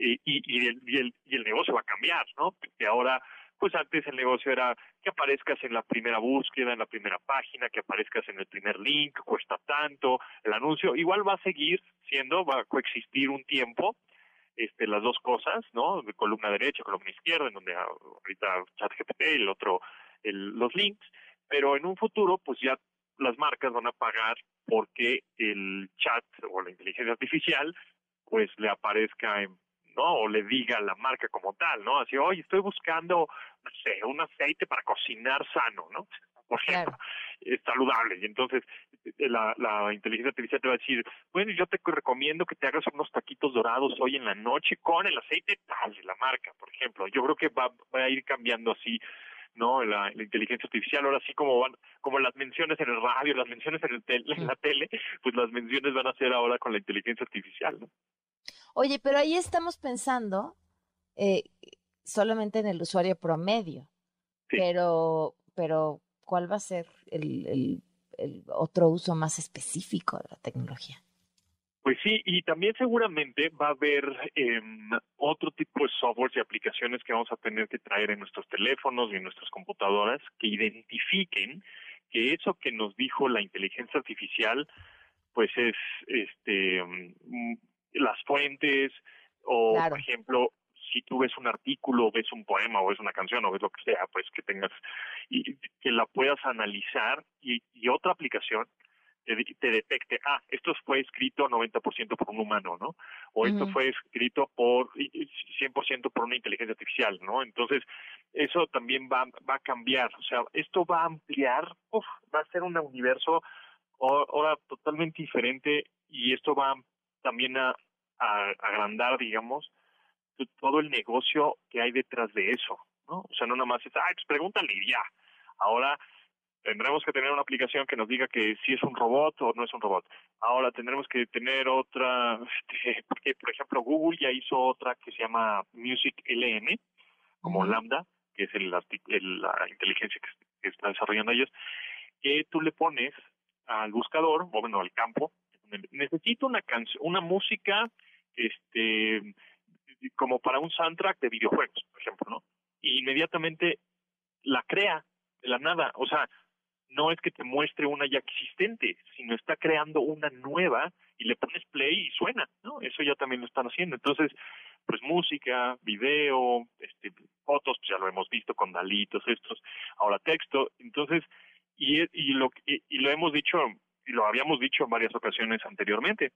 y, y, el, y, el, y el negocio va a cambiar, ¿no? Porque ahora, pues antes el negocio era que aparezcas en la primera búsqueda, en la primera página, que aparezcas en el primer link, cuesta tanto, el anuncio, igual va a seguir siendo, va a coexistir un tiempo, este, las dos cosas, ¿no? Columna derecha, columna izquierda, en donde ahorita ChatGPT y el otro el, los links, pero en un futuro, pues ya las marcas van a pagar porque el chat o la inteligencia artificial, pues le aparezca en ¿no? O le diga a la marca como tal, ¿no? Así, oye, estoy buscando, no sé, un aceite para cocinar sano, ¿no? Por ejemplo, es saludable. Y entonces eh, la, la inteligencia artificial te va a decir, bueno, yo te recomiendo que te hagas unos taquitos dorados hoy en la noche con el aceite tal de la marca, por ejemplo. Yo creo que va, va a ir cambiando así no la, inteligencia artificial ahora sí como van como las menciones en el radio las menciones en, el en la tele pues las menciones van a ser ahora con la inteligencia artificial no Oye, pero ahí estamos pensando eh, solamente en el usuario promedio. Pero, pero, ¿cuál va a ser el, el, otro uso más específico de la tecnología? Pues sí, y también seguramente va a haber em, otro tipo de softwares y aplicaciones que vamos a tener que traer en nuestros teléfonos y en nuestras computadoras que identifiquen que eso que nos dijo la inteligencia artificial pues es este mm, las fuentes o, por ejemplo, si tú ves un artículo, ves un poema o ves una canción o ves lo que sea, pues que tengas y que la puedas analizar y, y otra aplicación te, te, detecte, ah, esto fue escrito 90% por un humano, ¿no? O esto fue escrito por 100% por una inteligencia artificial, ¿no? Entonces, eso también va, va a cambiar, o sea, esto va a ampliar, uf, va a ser un universo ahora totalmente diferente y esto va también a, agrandar, digamos, todo el negocio que hay detrás de eso, ¿no? O sea, no nada más es, ay, pues pregúntale y ya. Ahora tendremos que tener una aplicación que nos diga que si es un robot o no es un robot. Ahora tendremos que tener otra, este, porque por ejemplo Google ya hizo otra que se llama Music LM, como Lambda, que es el, la inteligencia que, que, está desarrollando ellos, que tú le pones al buscador, o bueno, al campo, necesito una canción, una música, este, como para un soundtrack de videojuegos, por ejemplo, ¿no? Y inmediatamente la crea de la nada, o sea, no es que te muestre una ya existente, sino está creando una nueva y le pones play y suena, ¿no? Eso ya también lo están haciendo. Entonces, pues música, video, este, fotos, pues ya lo hemos visto con dalitos estos, ahora texto, entonces, y, y lo y lo hemos dicho y lo habíamos dicho en varias ocasiones anteriormente,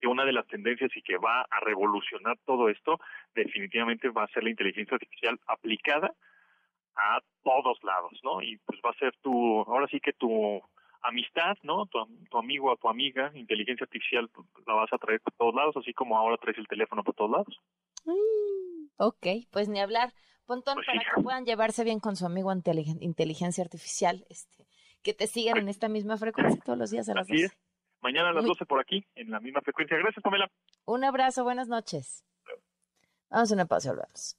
que una de las tendencias y que va a revolucionar todo esto definitivamente va a ser la inteligencia artificial aplicada a todos lados, ¿no? Y pues va a ser tu, ahora sí que tu amistad, ¿no? Tu, amigo o tu amiga, inteligencia artificial pues, la vas a traer por todos lados, así como ahora traes el teléfono por todos lados. Mm, ok, pues ni hablar. Pontón, pues para que puedan llevarse bien con su amigo inteligencia artificial, este, que te sigan en esta misma frecuencia todos los días a las Así Es. Mañana a las 12 por aquí, en la misma frecuencia. Gracias, Pamela. Un abrazo, buenas noches. Vamos a una pausa, volvemos.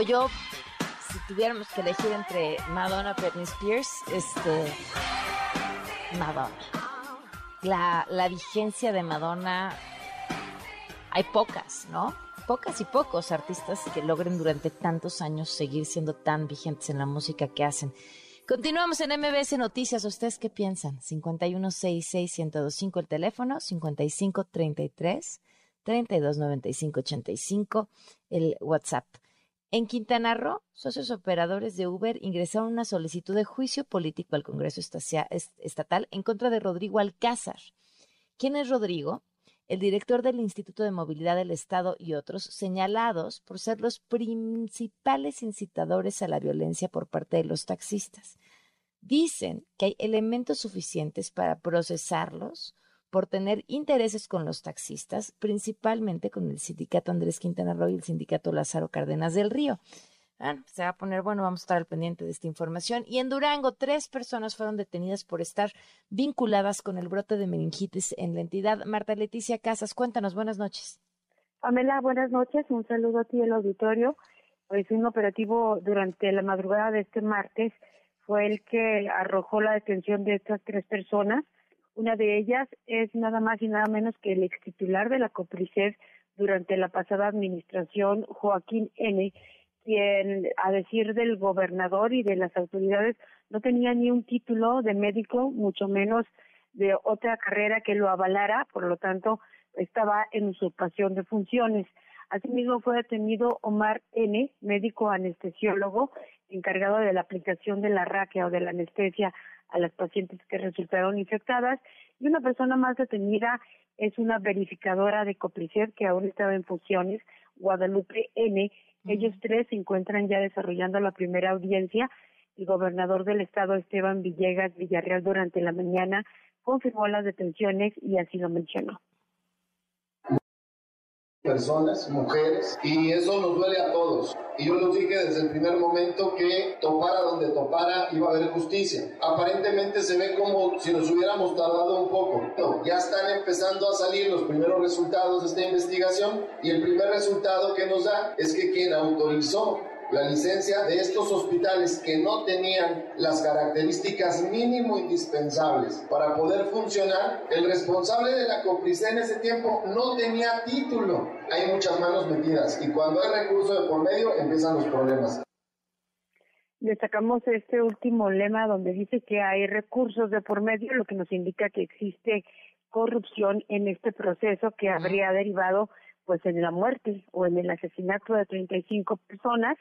Yo, si tuviéramos que elegir entre Madonna y Britney Spears, este. Madonna. La, la vigencia de Madonna. Hay pocas, ¿no? Pocas y pocos artistas que logren durante tantos años seguir siendo tan vigentes en la música que hacen. Continuamos en MBS Noticias. ¿Ustedes qué piensan? 5166 el teléfono, 5533 329585 el WhatsApp. En Quintana Roo, socios operadores de Uber ingresaron una solicitud de juicio político al Congreso Estatal en contra de Rodrigo Alcázar. ¿Quién es Rodrigo? El director del Instituto de Movilidad del Estado y otros señalados por ser los principales incitadores a la violencia por parte de los taxistas. Dicen que hay elementos suficientes para procesarlos por tener intereses con los taxistas, principalmente con el sindicato Andrés Quintana Roo y el sindicato Lázaro Cárdenas del Río. Ah, se va a poner, bueno, vamos a estar al pendiente de esta información. Y en Durango, tres personas fueron detenidas por estar vinculadas con el brote de meningitis en la entidad. Marta Leticia Casas, cuéntanos, buenas noches. Pamela, buenas noches. Un saludo a ti, el auditorio. Pues un operativo durante la madrugada de este martes fue el que arrojó la detención de estas tres personas. Una de ellas es nada más y nada menos que el ex titular de la COPRICED durante la pasada administración, Joaquín N., quien, a decir del gobernador y de las autoridades, no tenía ni un título de médico, mucho menos de otra carrera que lo avalara, por lo tanto, estaba en usurpación de funciones. Asimismo, fue detenido Omar N., médico anestesiólogo, encargado de la aplicación de la raquia o de la anestesia a las pacientes que resultaron infectadas. Y una persona más detenida es una verificadora de Coplicet que aún estaba en funciones, Guadalupe N., ellos tres se encuentran ya desarrollando la primera audiencia. El gobernador del estado, Esteban Villegas Villarreal, durante la mañana confirmó las detenciones y así lo mencionó personas, mujeres, y eso nos duele a todos. Y yo lo dije desde el primer momento que topara donde topara iba a haber justicia. Aparentemente se ve como si nos hubiéramos tardado un poco. Ya están empezando a salir los primeros resultados de esta investigación y el primer resultado que nos da es que quien autorizó la licencia de estos hospitales que no tenían las características mínimo indispensables para poder funcionar, el responsable de la COPRICE en ese tiempo no tenía título. Hay muchas manos metidas y cuando hay recursos de por medio empiezan los problemas. Destacamos este último lema donde dice que hay recursos de por medio, lo que nos indica que existe corrupción en este proceso que habría derivado pues en la muerte o en el asesinato de 35 personas.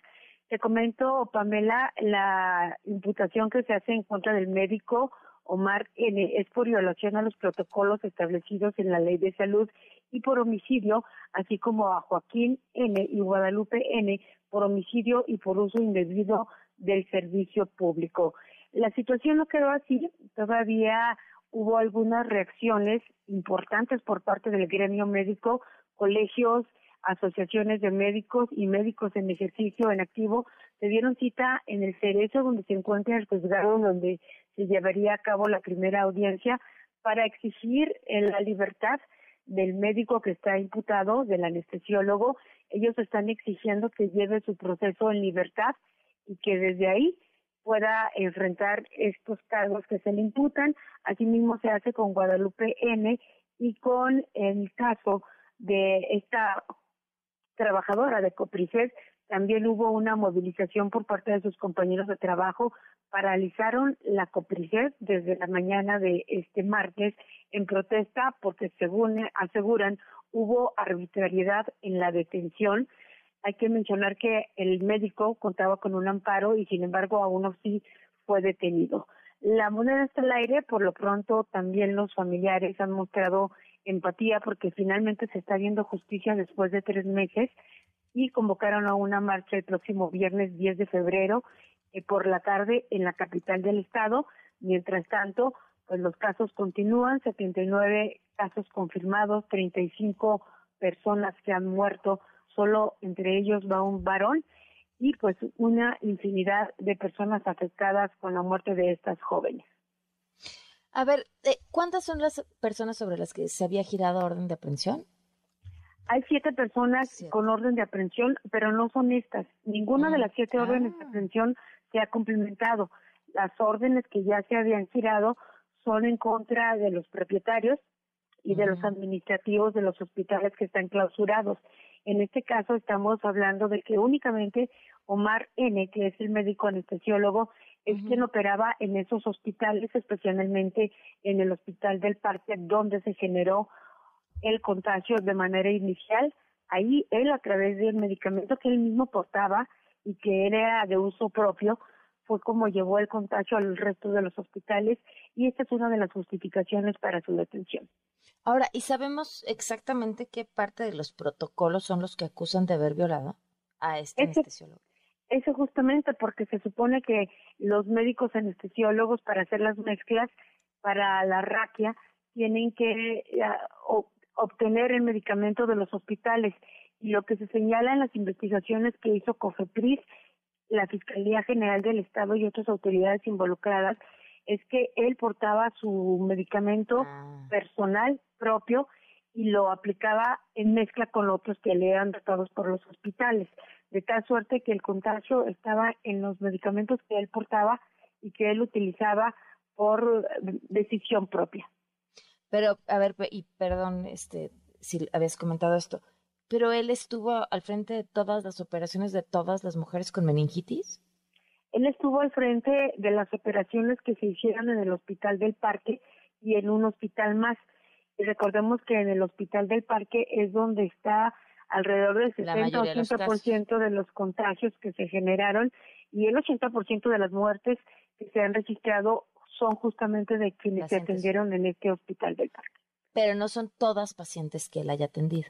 Te comento, Pamela, la imputación que se hace en contra del médico Omar N. es por violación a los protocolos establecidos en la ley de salud y por homicidio, así como a Joaquín N. y Guadalupe N. por homicidio y por uso indebido del servicio público. La situación no quedó así, todavía hubo algunas reacciones importantes por parte del gremio médico colegios, asociaciones de médicos y médicos en ejercicio en activo se dieron cita en el Cerezo donde se encuentra el juzgado donde se llevaría a cabo la primera audiencia para exigir la libertad del médico que está imputado, del anestesiólogo. Ellos están exigiendo que lleve su proceso en libertad y que desde ahí pueda enfrentar estos cargos que se le imputan. Asimismo se hace con Guadalupe N y con el caso de esta trabajadora de Copricet, también hubo una movilización por parte de sus compañeros de trabajo, paralizaron la Copricet desde la mañana de este martes en protesta porque según aseguran hubo arbitrariedad en la detención. Hay que mencionar que el médico contaba con un amparo y sin embargo aún así fue detenido. La moneda está al aire, por lo pronto también los familiares han mostrado empatía porque finalmente se está viendo justicia después de tres meses y convocaron a una marcha el próximo viernes 10 de febrero eh, por la tarde en la capital del estado. Mientras tanto, pues los casos continúan, 79 casos confirmados, 35 personas que han muerto, solo entre ellos va un varón y pues una infinidad de personas afectadas con la muerte de estas jóvenes. A ver, eh, ¿cuántas son las personas sobre las que se había girado orden de aprehensión? Hay siete personas con orden de aprehensión, pero no son estas. Ninguna de las siete órdenes de ah. aprehensión se ha cumplimentado. Las órdenes que ya se habían girado son en contra de los propietarios y de los administrativos de los hospitales que están clausurados. En este caso estamos hablando de que únicamente Omar N., que es el médico anestesiólogo, es quien operaba en esos hospitales, especialmente en el Hospital del Parque, donde se generó el contagio de manera inicial. Ahí él, a través del medicamento que él mismo portaba y que era de uso propio, fue como llevó el contagio al resto de los hospitales y esta es una de las justificaciones para su detención. Ahora, ¿y sabemos exactamente qué parte de los protocolos son los que acusan de haber violado a este anestesiólogo? Eso justamente porque se supone que los médicos anestesiólogos para hacer las mezclas para la raquia tienen que eh, obtener el medicamento de los hospitales. Y lo que se señala en las investigaciones que hizo COFEPRIS, la Fiscalía General del Estado y otras autoridades involucradas es que él portaba su medicamento ah. personal propio y lo aplicaba en mezcla con otros que le eran tratados por los hospitales, de tal suerte que el contagio estaba en los medicamentos que él portaba y que él utilizaba por decisión propia. Pero, a ver, y perdón, este, si habías comentado esto, pero él estuvo al frente de todas las operaciones de todas las mujeres con meningitis. Él estuvo al frente de las operaciones que se hicieron en el Hospital del Parque y en un hospital más. Y recordemos que en el Hospital del Parque es donde está alrededor del 60 o 80% de los contagios que se generaron y el 80% de las muertes que se han registrado son justamente de quienes se atendieron en este Hospital del Parque. Pero no son todas pacientes que él haya atendido.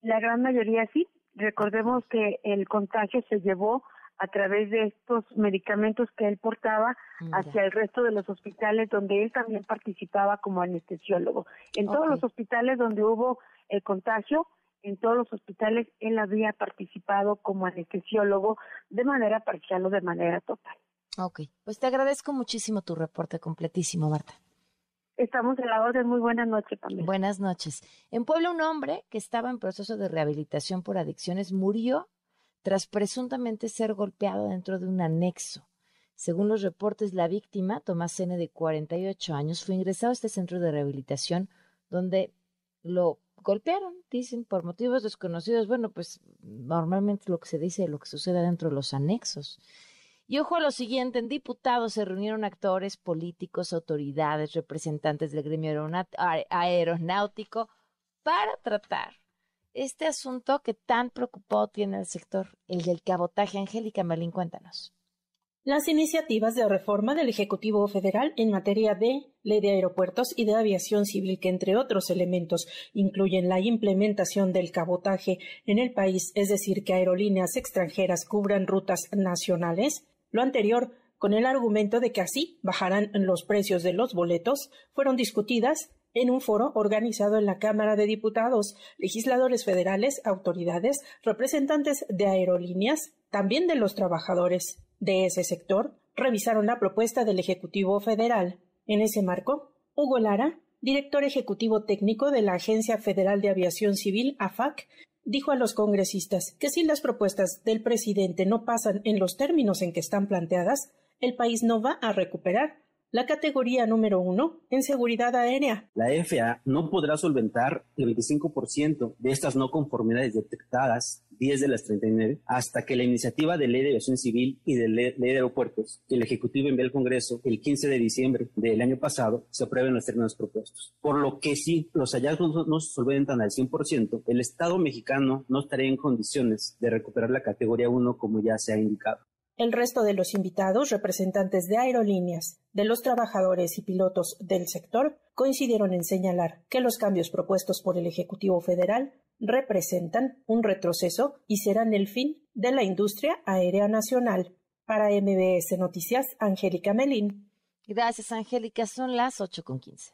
La gran mayoría sí. Recordemos que el contagio se llevó a través de estos medicamentos que él portaba hacia el resto de los hospitales donde él también participaba como anestesiólogo. En todos los hospitales donde hubo el contagio, en todos los hospitales él había participado como anestesiólogo de manera parcial o de manera total. Ok, pues te agradezco muchísimo tu reporte completísimo, Marta. Estamos en la orden. Muy buenas noches también. Buenas noches. En Puebla, un hombre que estaba en proceso de rehabilitación por adicciones murió tras presuntamente ser golpeado dentro de un anexo. Según los reportes, la víctima, Tomás N., de 48 años, fue ingresado a este centro de rehabilitación donde lo golpearon, dicen, por motivos desconocidos. Bueno, pues normalmente lo que se dice, lo que sucede dentro de los anexos. Y ojo a lo siguiente, en diputados se reunieron actores, políticos, autoridades, representantes del gremio aeronáutico para tratar este asunto que tan preocupado tiene el sector, el del cabotaje. Angélica Melín, cuéntanos. Las iniciativas de reforma del Ejecutivo Federal en materia de ley de aeropuertos y de aviación civil, que entre otros elementos incluyen la implementación del cabotaje en el país, es decir, que aerolíneas extranjeras cubran rutas nacionales, lo anterior, con el argumento de que así bajarán los precios de los boletos, fueron discutidas en un foro organizado en la Cámara de Diputados, legisladores federales, autoridades, representantes de aerolíneas, también de los trabajadores de ese sector, revisaron la propuesta del Ejecutivo Federal. En ese marco, Hugo Lara, director ejecutivo técnico de la Agencia Federal de Aviación Civil, AFAC, dijo a los congresistas que si las propuestas del presidente no pasan en los términos en que están planteadas, el país no va a recuperar la categoría número uno en seguridad aérea. La FAA no podrá solventar el 25% de estas no conformidades detectadas, 10 de las 39, hasta que la iniciativa de ley de aviación civil y de ley, de aeropuertos que el Ejecutivo envió al Congreso el 15 de diciembre del año pasado se aprueben los términos propuestos. Por lo que si los hallazgos no se solventan al 100%, el Estado mexicano no estaría en condiciones de recuperar la categoría 1 como ya se ha indicado. El resto de los invitados, representantes de aerolíneas, de los trabajadores y pilotos del sector, coincidieron en señalar que los cambios propuestos por el Ejecutivo Federal representan un retroceso y serán el fin de la industria aérea nacional. Para MBS Noticias, Angélica Melín. Gracias, Angélica. Son las 8.15.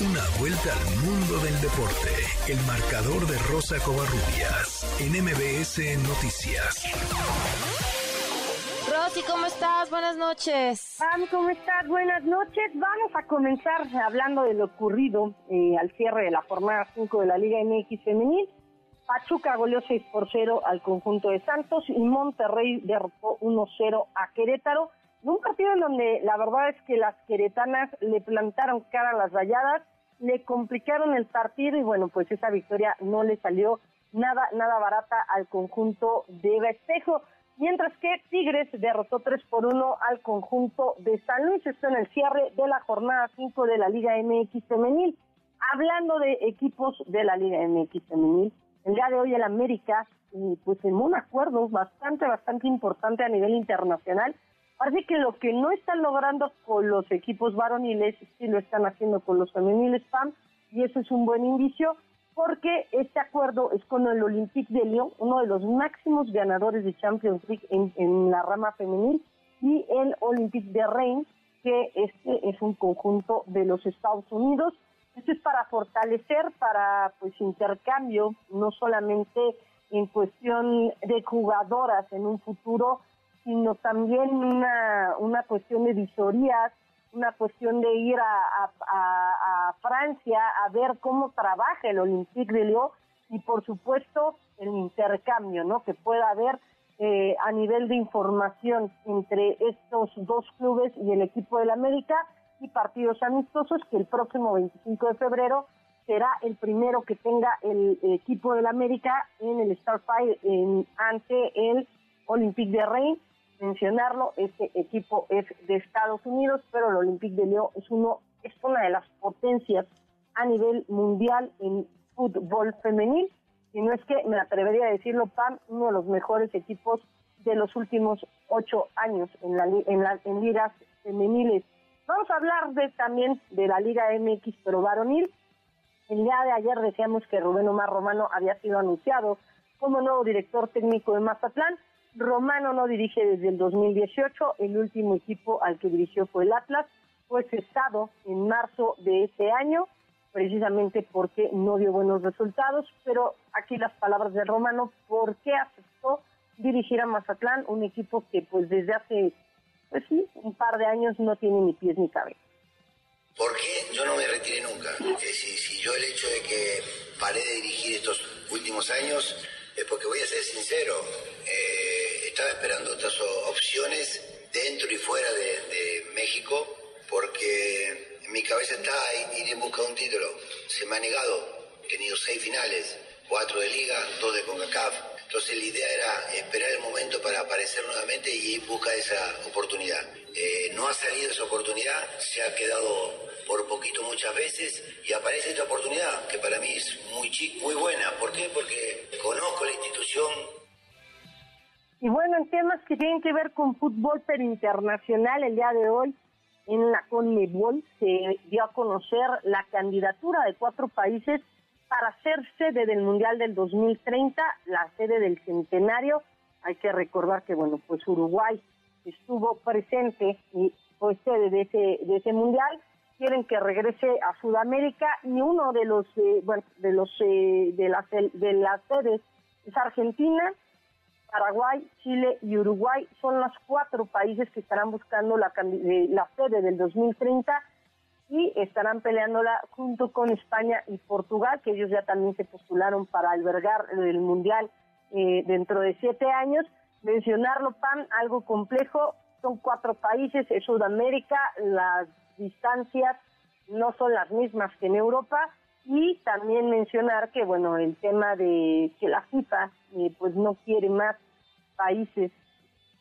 Una vuelta al mundo del deporte. El marcador de Rosa Covarrubias en MBS Noticias. Rosy, ¿cómo estás? Buenas noches. Pam, ¿cómo estás? Buenas noches. Vamos a comenzar hablando de lo ocurrido eh, al cierre de la jornada 5 de la Liga MX Femenil. Pachuca goleó 6 por 0 al conjunto de Santos y Monterrey derrotó 1-0 a Querétaro un partido en donde la verdad es que las queretanas le plantaron cara a las rayadas, le complicaron el partido y bueno, pues esa victoria no le salió nada, nada barata al conjunto de Bestejo. Mientras que Tigres derrotó 3 por 1 al conjunto de San Luis. Esto en el cierre de la jornada 5 de la Liga MX Femenil. Hablando de equipos de la Liga MX Femenil, el día de hoy el América, pues en un acuerdo bastante, bastante importante a nivel internacional, Parece que lo que no están logrando con los equipos varoniles, sí lo están haciendo con los femeniles PAM, y eso es un buen indicio, porque este acuerdo es con el Olympique de Lyon, uno de los máximos ganadores de Champions League en, la rama femenil, y el Olympique de Rennes, que este es un conjunto de los Estados Unidos. Esto es para fortalecer, para pues intercambio, no solamente en cuestión de jugadoras en un futuro, sino también una, una cuestión de visorías, una cuestión de ir a, a, Francia a ver cómo trabaja el Olympique de Lyon y por supuesto el intercambio ¿no? que pueda haber eh, a nivel de información entre estos dos clubes y el equipo del América y partidos amistosos que el próximo 25 de febrero será el primero que tenga el equipo del América en el Starfire ante el Olympique de Rennes mencionarlo, este equipo es de Estados Unidos, pero el Olympique de Lyon es uno es una de las potencias a nivel mundial en fútbol femenil, y no es que me atrevería a decirlo, Pam, uno de los mejores equipos de los últimos ocho años en, la, en, en ligas femeniles. Vamos a hablar de, también de la Liga MX, pero varonil. El día de ayer decíamos que Rubén Omar Romano había sido anunciado como nuevo director técnico de Mazatlán. Romano no dirige desde el 2018, el último equipo al que dirigió fue el Atlas, fue cesado en marzo de este año, precisamente porque no dio buenos resultados, pero aquí las palabras de Romano, ¿por qué aceptó dirigir a Mazatlán, un equipo que pues desde hace, pues sí, un par de años no tiene ni pies ni cabeza? Porque yo no me retiré nunca. Si, si yo el hecho de que paré de dirigir estos últimos años es porque voy a ser sincero, eh, estaba esperando otras opciones dentro y fuera de, México, porque en mi cabeza está ir en busca de un título. Se me ha negado, he tenido seis finales, cuatro de liga, dos de CONCACAF. Entonces la idea era esperar el momento para aparecer nuevamente y ir busca de esa oportunidad. Eh, no ha salido esa oportunidad, se ha quedado por poquito muchas veces y aparece esta oportunidad que para mí es muy, muy buena. ¿Por qué? Porque conozco la institución. Y bueno, en temas que tienen que ver con fútbol pero internacional, el día de hoy en la CONMEBOL se dio a conocer la candidatura de cuatro países para ser sede del Mundial del 2030, la sede del centenario. Hay que recordar que, bueno, pues Uruguay estuvo presente y fue sede de ese, de ese Mundial quieren que regrese a Sudamérica y uno de los eh, bueno, de los eh, de las de las sedes es Argentina, Paraguay, Chile y Uruguay son los cuatro países que estarán buscando la eh, la sede del 2030 y estarán peleándola junto con España y Portugal, que ellos ya también se postularon para albergar el mundial dentro de siete años. Mencionarlo, Pan, algo complejo, son cuatro países, es Sudamérica, las distancias no son las mismas que en Europa y también mencionar que bueno el tema de que la FIFA eh, pues no quiere más países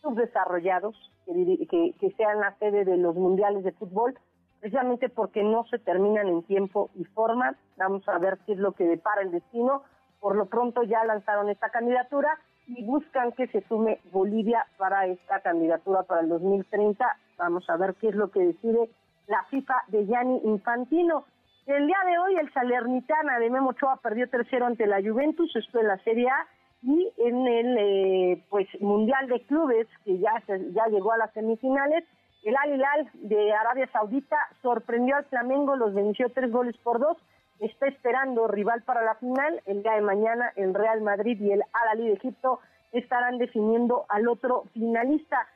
subdesarrollados que, que, sean la sede de los mundiales de fútbol precisamente porque no se terminan en tiempo y forma. Vamos a ver qué es lo que depara el destino. Por lo pronto ya lanzaron esta candidatura y buscan que se sume Bolivia para esta candidatura para el 2030 vamos a ver qué es lo que decide la FIFA de Gianni Infantino. El día de hoy el Salernitana de Memo Ochoa perdió 3-0 ante la Juventus, esto en la Serie A, y en el eh, pues Mundial de Clubes, que ya, ya llegó a las semifinales, el Al Hilal de Arabia Saudita sorprendió al Flamengo, los venció tres goles por dos, está esperando rival para la final, el día de mañana el Real Madrid y el Al Ali de Egipto estarán definiendo al otro finalista.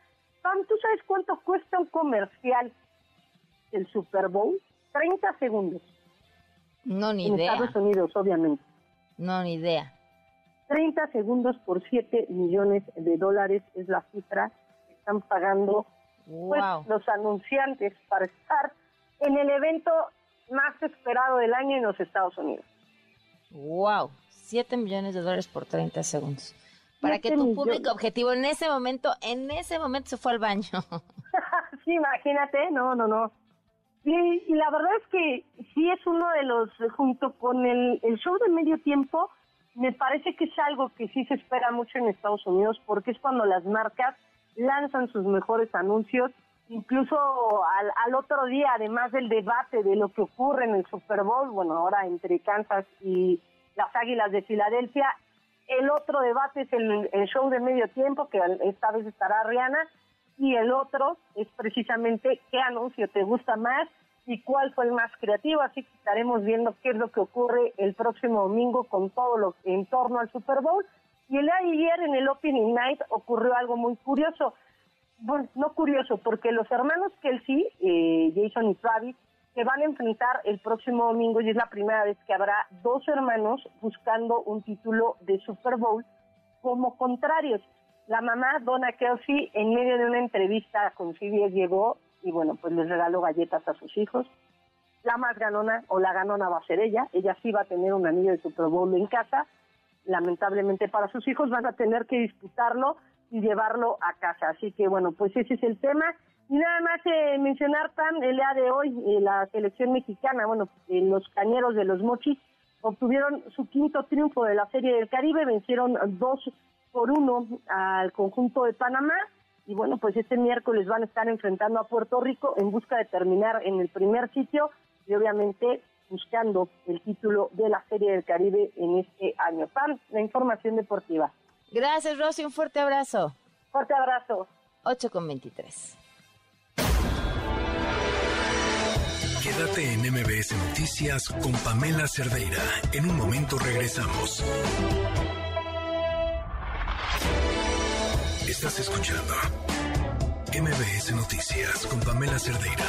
Pam, ¿tú sabes cuánto cuesta un comercial el Super Bowl 30 segundos. No, ni en idea. Estados Unidos, obviamente. No, ni idea. 30 segundos por 7 millones de dólares es la cifra que están pagando pues, los anunciantes para estar en el evento más esperado del año en los Estados Unidos. ¡Wow! 7 millones de dólares por 30 segundos. Para que tu público objetivo en ese momento, en ese momento se fue al baño. sí, imagínate, no, no, no. Y, la verdad es que sí es uno de los, junto con el, el show de medio tiempo, me parece que es algo que sí se espera mucho en Estados Unidos porque es cuando las marcas lanzan sus mejores anuncios. Incluso al, al otro día, además del debate de lo que ocurre en el Super Bowl, bueno, ahora entre Kansas y las Águilas de Filadelfia, el otro debate es el, el show de medio tiempo, que esta vez estará Rihanna, y el otro es precisamente qué anuncio te gusta más y cuál fue el más creativo, así que estaremos viendo qué es lo que ocurre el próximo domingo con todo lo en torno al Super Bowl. Y el ayer en el Opening Night ocurrió algo muy curioso. Bueno, no curioso, porque los hermanos Kelsey, eh, Jason y Travis, se van a enfrentar el próximo domingo y es la primera vez que habrá dos hermanos buscando un título de Super Bowl como contrarios. La mamá, Donna Kelsey, en medio de una entrevista con CBS llegó y bueno, pues les regaló galletas a sus hijos. La más ganona o la ganona va a ser ella. Ella sí va a tener un anillo de Super Bowl en casa. Lamentablemente para sus hijos van a tener que disputarlo y llevarlo a casa. Así que bueno, pues ese es el tema. Y nada más eh, mencionar tan el día de hoy, eh, la selección mexicana, bueno, eh, los cañeros de los mochis obtuvieron su quinto triunfo de la Serie del Caribe, vencieron dos por uno al conjunto de Panamá y bueno, pues este miércoles van a estar enfrentando a Puerto Rico en busca de terminar en el primer sitio y obviamente buscando el título de la Serie del Caribe en este año. Pan, la información deportiva. Gracias, Rosy, un fuerte abrazo. Fuerte abrazo. 8 con 23. Quédate en MBS Noticias con Pamela Cerdeira. En un momento regresamos. Estás escuchando MBS Noticias con Pamela Cerdeira.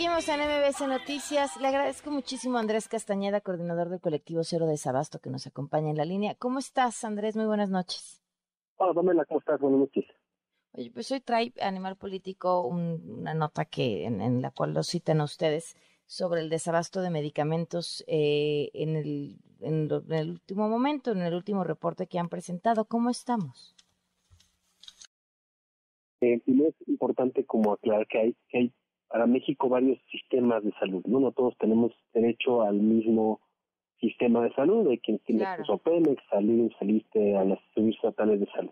Seguimos en MBS Noticias. Le agradezco muchísimo a Andrés Castañeda, coordinador del colectivo Cero de Sabasto, que nos acompaña en la línea. ¿Cómo estás, Andrés? Muy buenas noches. Hola, Pamela, ¿cómo estás? Buenas noches. Oye, pues hoy trae Animal Político una nota que en, la cual lo citan a ustedes sobre el desabasto de medicamentos eh, en, el, en, el último momento, en el último reporte que han presentado. ¿Cómo estamos? Eh, es importante como aclarar que hay, que hay para México varios sistemas de salud, ¿no? No todos tenemos derecho al mismo sistema de salud, hay quien tiene claro. su Pemex, salir, saliste a las servicios estatales de salud.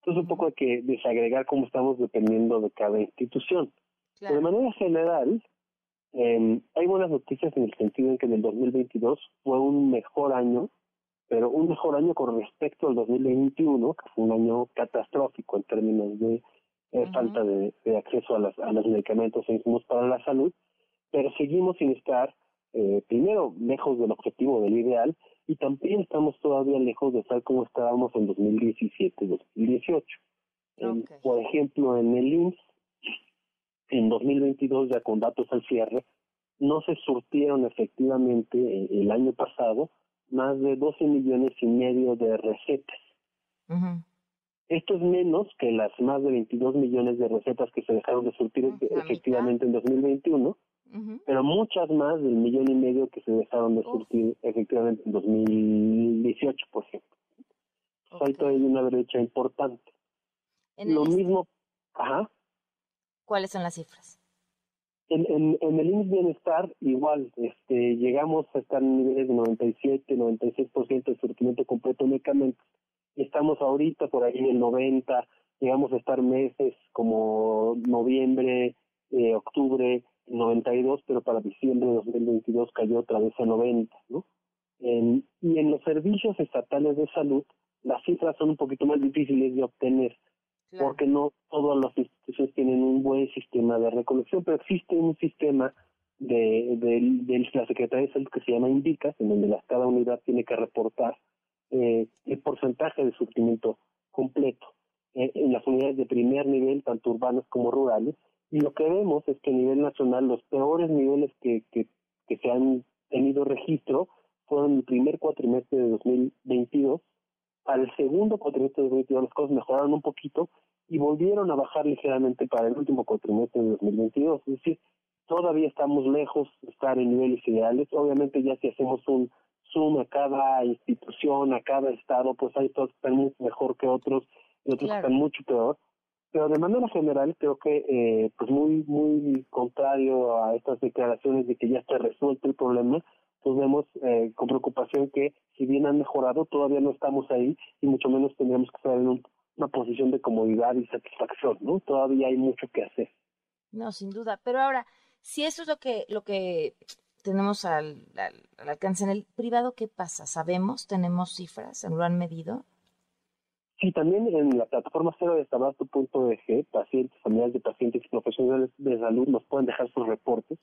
Entonces un poco hay que desagregar cómo estamos dependiendo de cada institución. Pero de manera general, eh, hay buenas noticias en el sentido en que en el 2022 fue un mejor año, pero un mejor año con respecto al 2021, que fue un año catastrófico en términos de eh, falta de, acceso a, las, a los medicamentos e insumos para la salud, pero seguimos sin estar, eh, primero, lejos del objetivo del ideal y también estamos todavía lejos de estar como estábamos en 2017-2018. Por ejemplo, en el IMSS, en 2022, ya con datos al cierre, no se surtieron efectivamente eh, el año pasado más de 12 millones y medio de recetas. Esto es menos que las más de 22 millones de recetas que se dejaron de surtir efectivamente en 2021, pero muchas más del millón y medio que se dejaron de surtir efectivamente en 2018, por ejemplo. Hay todavía una brecha importante. Lo mismo, ajá. ¿Cuáles son las cifras? En, en, en el IMSS Bienestar, igual, este, llegamos a estar en niveles de 97, 96% de surtimiento completo de medicamentos estamos ahorita por ahí en el 90, llegamos a estar meses como noviembre, eh, octubre, 92, pero para diciembre de 2022 cayó otra vez a 90, ¿no? y en los servicios estatales de salud, las cifras son un poquito más difíciles de obtener, porque no todas las instituciones tienen un buen sistema de recolección, pero existe un sistema de, de, de la Secretaría de Salud que se llama INDICAS, en donde la, cada unidad tiene que reportar eh, el porcentaje de surtimiento completo en las unidades de primer nivel, tanto urbanas como rurales. Y lo que vemos es que a nivel nacional los peores niveles que, que, que se han tenido registro fueron el primer cuatrimestre de 2022. Al segundo cuatrimestre de 2022 las cosas mejoraron un poquito y volvieron a bajar ligeramente para el último cuatrimestre de 2022. Es decir, todavía estamos lejos de estar en niveles ideales. Obviamente ya si hacemos un suma a cada institución, a cada estado, pues hay todos que están mucho mejor que otros y otros que están mucho peor. Pero de manera general creo que eh, pues muy muy contrario a estas declaraciones de que ya está resuelto el problema, pues vemos eh, con preocupación que si bien han mejorado, todavía no estamos ahí y mucho menos tendríamos que estar en una posición de comodidad y satisfacción, ¿no? Todavía hay mucho que hacer. No, sin duda. Pero ahora, si eso es lo que, lo que tenemos al, al, alcance en el privado, ¿qué pasa? ¿Sabemos? ¿Tenemos cifras? ¿Lo han medido? Sí, también en la plataforma cero de pacientes, familiares de pacientes y profesionales de salud nos pueden dejar sus reportes.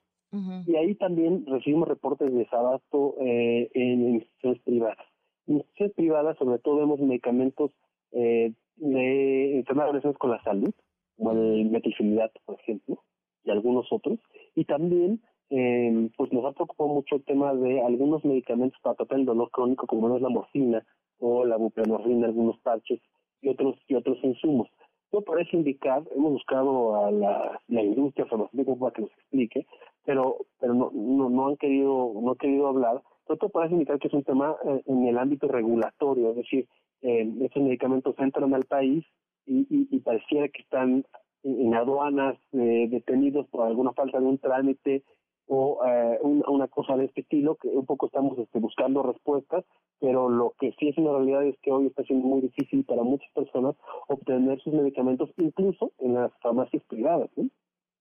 Y ahí también recibimos reportes de desabasto eh, en instituciones privadas. En instituciones privadas, sobre todo, vemos medicamentos eh, de enfermedades con la salud, como el metilfenidato, por ejemplo, y algunos otros. Y también eh, pues nos ha preocupado mucho el tema de algunos medicamentos para tratar el dolor crónico, como no es la morfina o la buprenorfina, algunos parches y otros y otros insumos. Esto parece indicar, hemos buscado a la, industria farmacéutica para que nos explique, pero pero no, no, no han querido no han querido hablar. Esto parece indicar que es un tema eh, en el ámbito regulatorio, es decir, eh, estos medicamentos entran al país y, y, pareciera que están en aduanas eh, detenidos por alguna falta de un trámite o eh, una, cosa de este estilo, que un poco estamos este, buscando respuestas, pero lo que sí es una realidad es que hoy está siendo muy difícil para muchas personas obtener sus medicamentos, incluso en las farmacias privadas.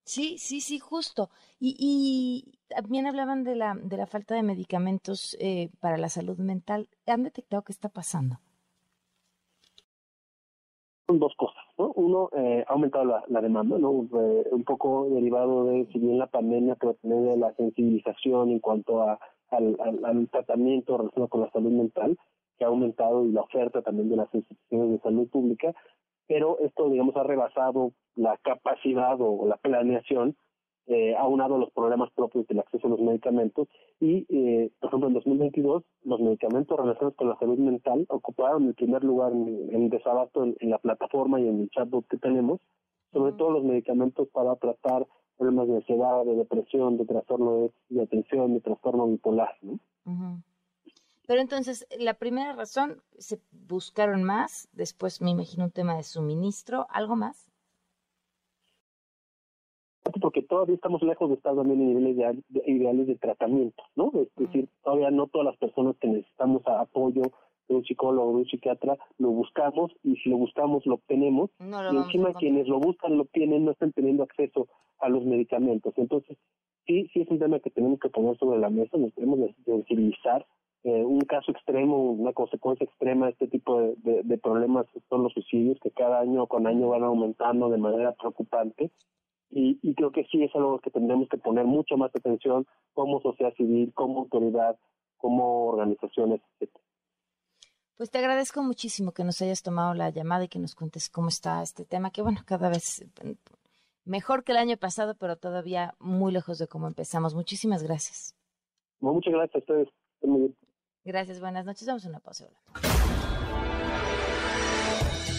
Sí, sí, sí, justo. Y, y también hablaban de la, de la falta de medicamentos eh, para la salud mental. ¿Han detectado qué está pasando? Son dos cosas. Uno, eh, ha aumentado la, demanda, ¿no? Eh, un poco derivado de, si bien la pandemia, pero también de la sensibilización en cuanto a, al, al, tratamiento relacionado con la salud mental, que ha aumentado y la oferta también de las instituciones de salud pública, pero esto, digamos, ha rebasado la capacidad o la planeación eh, aunado los problemas propios del acceso a los medicamentos y, eh, por ejemplo, en 2022 los medicamentos relacionados con la salud mental ocuparon el primer lugar en, el desabasto en, la plataforma y en el chatbot que tenemos, sobre todo los medicamentos para tratar problemas de ansiedad, de depresión, de trastorno de, atención, de trastorno bipolar. ¿no? Pero entonces, la primera razón, se buscaron más, después me imagino un tema de suministro, ¿algo más? Porque todavía estamos lejos de estar también en niveles ideales de tratamiento, ¿no? Es decir, todavía no todas las personas que necesitamos apoyo de un psicólogo, de un psiquiatra, lo buscamos y si lo buscamos lo obtenemos y encima quienes lo buscan lo tienen, no están teniendo acceso a los medicamentos. Entonces, sí, sí es un tema que tenemos que poner sobre la mesa, nos tenemos que sensibilizar. Eh, un caso extremo, una consecuencia extrema de este tipo de, de problemas son los suicidios que cada año con año van aumentando de manera preocupante y, y, creo que sí es algo que tendremos que poner mucho más atención como sociedad civil, como autoridad, como organizaciones, etc. Pues te agradezco muchísimo que nos hayas tomado la llamada y que nos cuentes cómo está este tema, que bueno, cada vez mejor que el año pasado, pero todavía muy lejos de cómo empezamos. Muchísimas gracias. muchas gracias a ustedes. Gracias, buenas noches. Vamos a una pausa.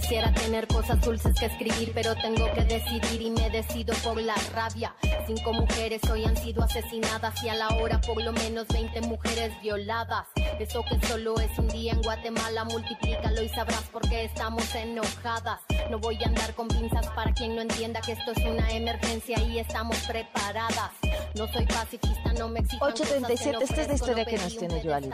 Quisiera tener cosas dulces que escribir, pero tengo que decidir y me decido por la rabia. Cinco mujeres hoy han sido asesinadas y a la hora por lo menos 20 mujeres violadas. Eso que solo es un día en Guatemala, multiplícalo y sabrás por qué estamos enojadas. No voy a andar con pinzas para quien no entienda que esto es una emergencia y estamos preparadas. No soy pacifista, no me exijo. 837, esta es la historia que nos tiene Joali.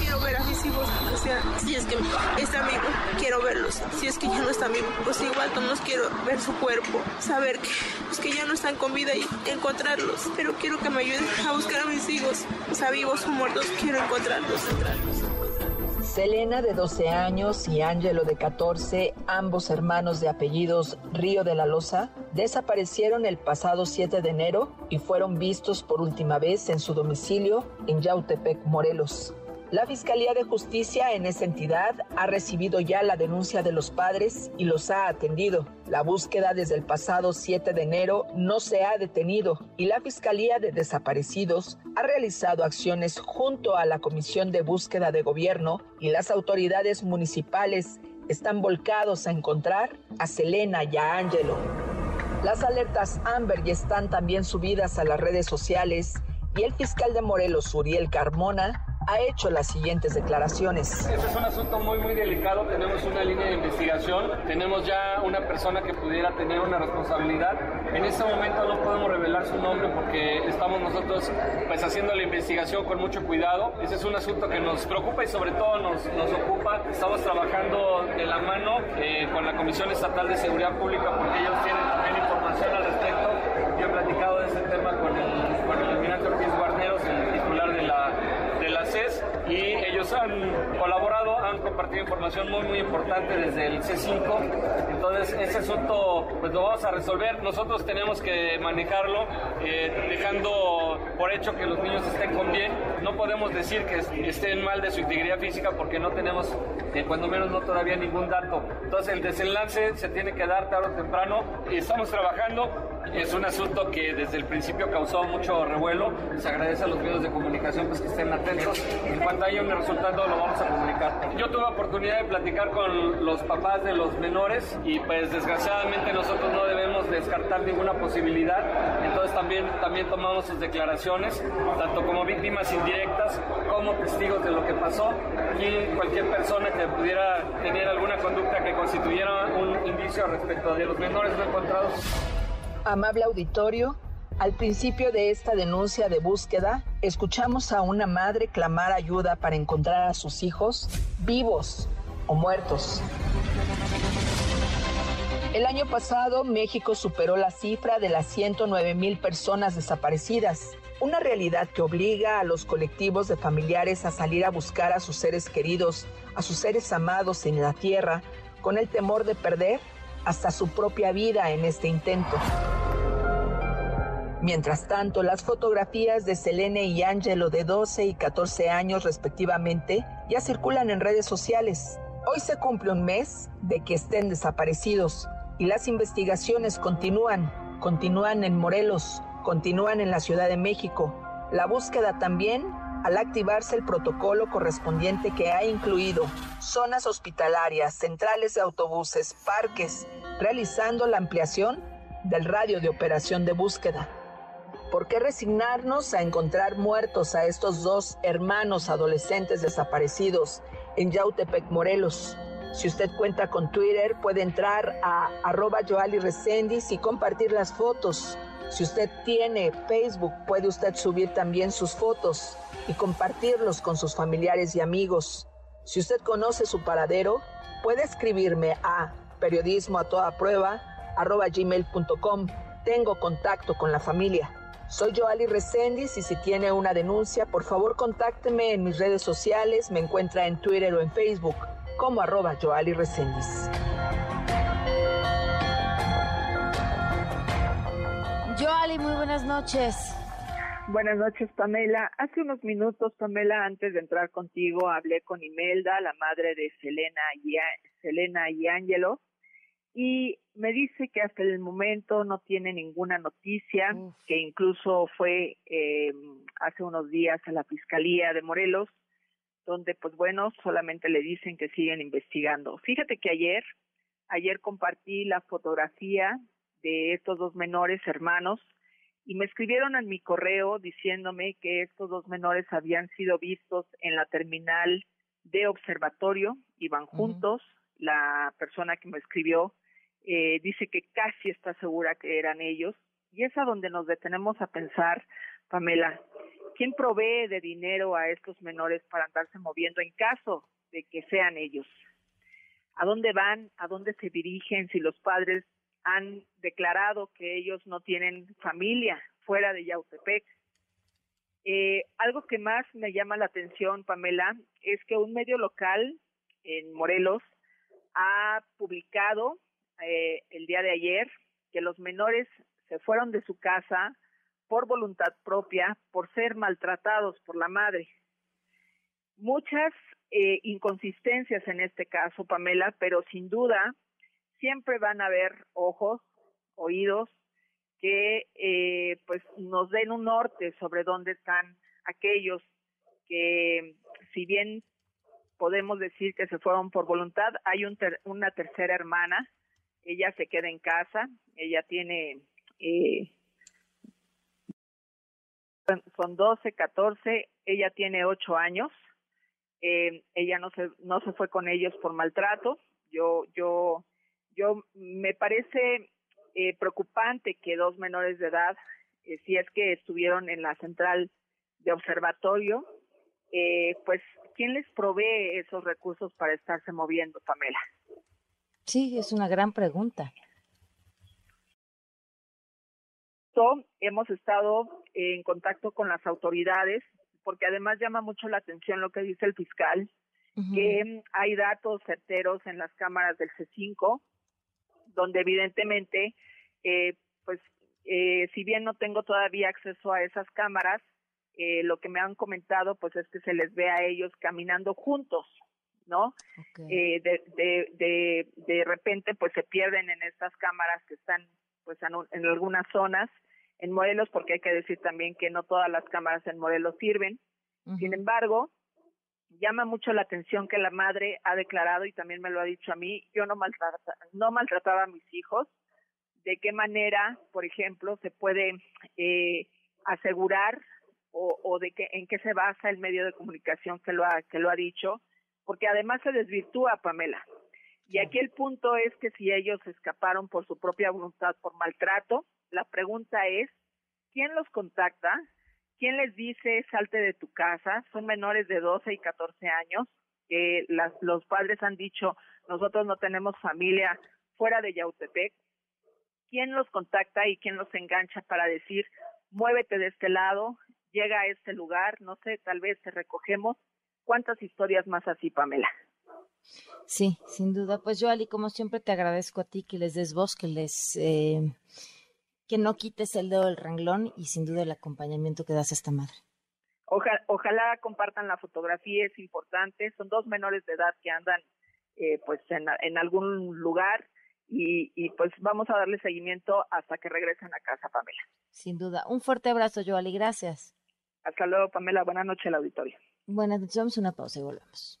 Quiero ver a mis hijos, o sea, si es que está amigo, quiero verlos. Si es que ya no está vivo, pues igual no quiero ver su cuerpo, saber que, pues que ya no están con vida y encontrarlos. Pero quiero que me ayuden a buscar a mis hijos, o sea, vivos o muertos, quiero encontrarlos. Selena de 12 años y Ángelo de 14, ambos hermanos de apellidos Río de la Loza, desaparecieron el pasado 7 de enero y fueron vistos por última vez en su domicilio en Yautepec, Morelos. La Fiscalía de Justicia en esa entidad ha recibido ya la denuncia de los padres y los ha atendido. La búsqueda desde el pasado 7 de enero no se ha detenido y la Fiscalía de Desaparecidos ha realizado acciones junto a la Comisión de Búsqueda de Gobierno y las autoridades municipales están volcados a encontrar a Selena y a Angelo. Las alertas Amber ya están también subidas a las redes sociales y el fiscal de Morelos, Uriel Carmona, ha hecho las siguientes declaraciones. Este es un asunto muy, muy delicado. Tenemos una línea de investigación. Tenemos ya una persona que pudiera tener una responsabilidad. En este momento no podemos revelar su nombre porque estamos nosotros pues, haciendo la investigación con mucho cuidado. Ese es un asunto que nos preocupa y sobre todo nos, nos ocupa. Estamos trabajando de la mano eh, con la Comisión Estatal de Seguridad Pública porque ellos tienen también información al respecto. Yo he platicado de ese tema con el, con el almirante Ortiz Guarneros, el titular de la, de la CES, y ellos han colaborado, han compartido información muy, muy importante desde el C5. Entonces, ese asunto pues lo vamos a resolver. Nosotros tenemos que manejarlo eh, dejando por hecho que los niños estén con bien. No podemos decir que estén mal de su integridad física porque no tenemos, eh, cuando menos no todavía ningún dato. Entonces, el desenlace se tiene que dar tarde o temprano y estamos trabajando. Es un asunto que desde el principio causó mucho revuelo. Se agradece a los medios de comunicación pues, que estén atentos. En cuanto haya un resultado lo vamos a comunicar. Yo tuve oportunidad de platicar con los papás de los menores y pues desgraciadamente nosotros no debemos descartar ninguna posibilidad. Entonces también, también tomamos sus declaraciones, tanto como víctimas indirectas como testigos de lo que pasó. Y cualquier persona que pudiera tener alguna conducta que constituyera un indicio respecto de los menores no encontrados. Amable auditorio, al principio de esta denuncia de búsqueda, escuchamos a una madre clamar ayuda para encontrar a sus hijos vivos o muertos. El año pasado, México superó la cifra de las 109 mil personas desaparecidas, una realidad que obliga a los colectivos de familiares a salir a buscar a sus seres queridos, a sus seres amados en la tierra, con el temor de perder hasta su propia vida en este intento. Mientras tanto, las fotografías de Selene y Angelo de 12 y 14 años respectivamente ya circulan en redes sociales. Hoy se cumple un mes de que estén desaparecidos y las investigaciones continúan, continúan en Morelos, continúan en la Ciudad de México. La búsqueda también al activarse el protocolo correspondiente que ha incluido zonas hospitalarias, centrales de autobuses, parques, realizando la ampliación del radio de operación de búsqueda. ¿Por qué resignarnos a encontrar muertos a estos dos hermanos adolescentes desaparecidos en Yautepec, Morelos? Si usted cuenta con Twitter, puede entrar a arroba Joali Recendis y compartir las fotos. Si usted tiene Facebook, puede usted subir también sus fotos y compartirlos con sus familiares y amigos. Si usted conoce su paradero, puede escribirme a periodismo a toda prueba gmail.com. Tengo contacto con la familia. Soy Joali Recendis y si tiene una denuncia, por favor contácteme en mis redes sociales. Me encuentra en Twitter o en Facebook como arroba Joali Recendis. Joali, muy buenas noches. Buenas noches, Pamela. Hace unos minutos, Pamela, antes de entrar contigo, hablé con Imelda, la madre de Selena y, Selena y Angelo, y me dice que hasta el momento no tiene ninguna noticia, que incluso fue eh, hace unos días a la Fiscalía de Morelos, donde pues bueno, solamente le dicen que siguen investigando. Fíjate que ayer, ayer compartí la fotografía de estos dos menores hermanos y me escribieron en mi correo diciéndome que estos dos menores habían sido vistos en la terminal de observatorio, iban juntos, la persona que me escribió eh, dice que casi está segura que eran ellos, y es a donde nos detenemos a pensar, Pamela, ¿quién provee de dinero a estos menores para andarse moviendo en caso de que sean ellos? ¿A dónde van? ¿A dónde se dirigen si los padres han declarado que ellos no tienen familia fuera de Yautepec. Eh, algo que más me llama la atención, Pamela, es que un medio local en Morelos ha publicado eh, el día de ayer que los menores se fueron de su casa por voluntad propia, por ser maltratados por la madre. Muchas eh, inconsistencias en este caso, Pamela, pero sin duda siempre van a haber ojos, oídos, que eh, pues nos den un norte sobre dónde están aquellos que, si bien podemos decir que se fueron por voluntad. Hay un una tercera hermana, ella se queda en casa, ella tiene, eh, son 12, 14, ella tiene 8 años, eh, ella no se, no se fue con ellos por maltrato, yo, yo, yo, me parece eh, preocupante que dos menores de edad, eh, si es que estuvieron en la central de observatorio, eh, pues, ¿quién les provee esos recursos para estarse moviendo, Pamela? Sí, es una gran pregunta. Hemos estado en contacto con las autoridades, porque además llama mucho la atención lo que dice el fiscal, que hay datos certeros en las cámaras del C5, donde evidentemente, eh, pues, eh, si bien no tengo todavía acceso a esas cámaras, eh, lo que me han comentado pues es que se les ve a ellos caminando juntos, ¿no? Eh, de, de, de, de repente pues se pierden en estas cámaras que están pues en, en, algunas zonas, en Morelos, porque hay que decir también que no todas las cámaras en Morelos sirven. Sin embargo, llama mucho la atención que la madre ha declarado y también me lo ha dicho a mí, yo no, maltrata, no maltrataba a mis hijos, de qué manera, por ejemplo, se puede eh, asegurar o, o de qué, en qué se basa el medio de comunicación que lo ha, que lo ha dicho, porque además se desvirtúa, Pamela. Y aquí el punto es que si ellos escaparon por su propia voluntad, por maltrato, la pregunta es, ¿quién los contacta? ¿Quién les dice salte de tu casa? Son menores de 12 y 14 años. que las, los padres han dicho, nosotros no tenemos familia fuera de Yautepec. ¿Quién los contacta y quién los engancha para decir, muévete de este lado, llega a este lugar, no sé, tal vez te recogemos. ¿Cuántas historias más así, Pamela? Sí, sin duda. Pues yo, Ali, como siempre, te agradezco a ti que les des voz, que les... Eh, que no quites el dedo del renglón y sin duda el acompañamiento que das a esta madre. Ojalá, ojalá compartan la fotografía, es importante. Son dos menores de edad que andan eh, pues en, en algún lugar y, y, pues vamos a darle seguimiento hasta que regresen a casa, Pamela. Sin duda. Un fuerte abrazo, Joali. Gracias. Hasta luego, Pamela. Buenas noches al auditorio. Buenas noches. Vamos a una pausa y volvemos.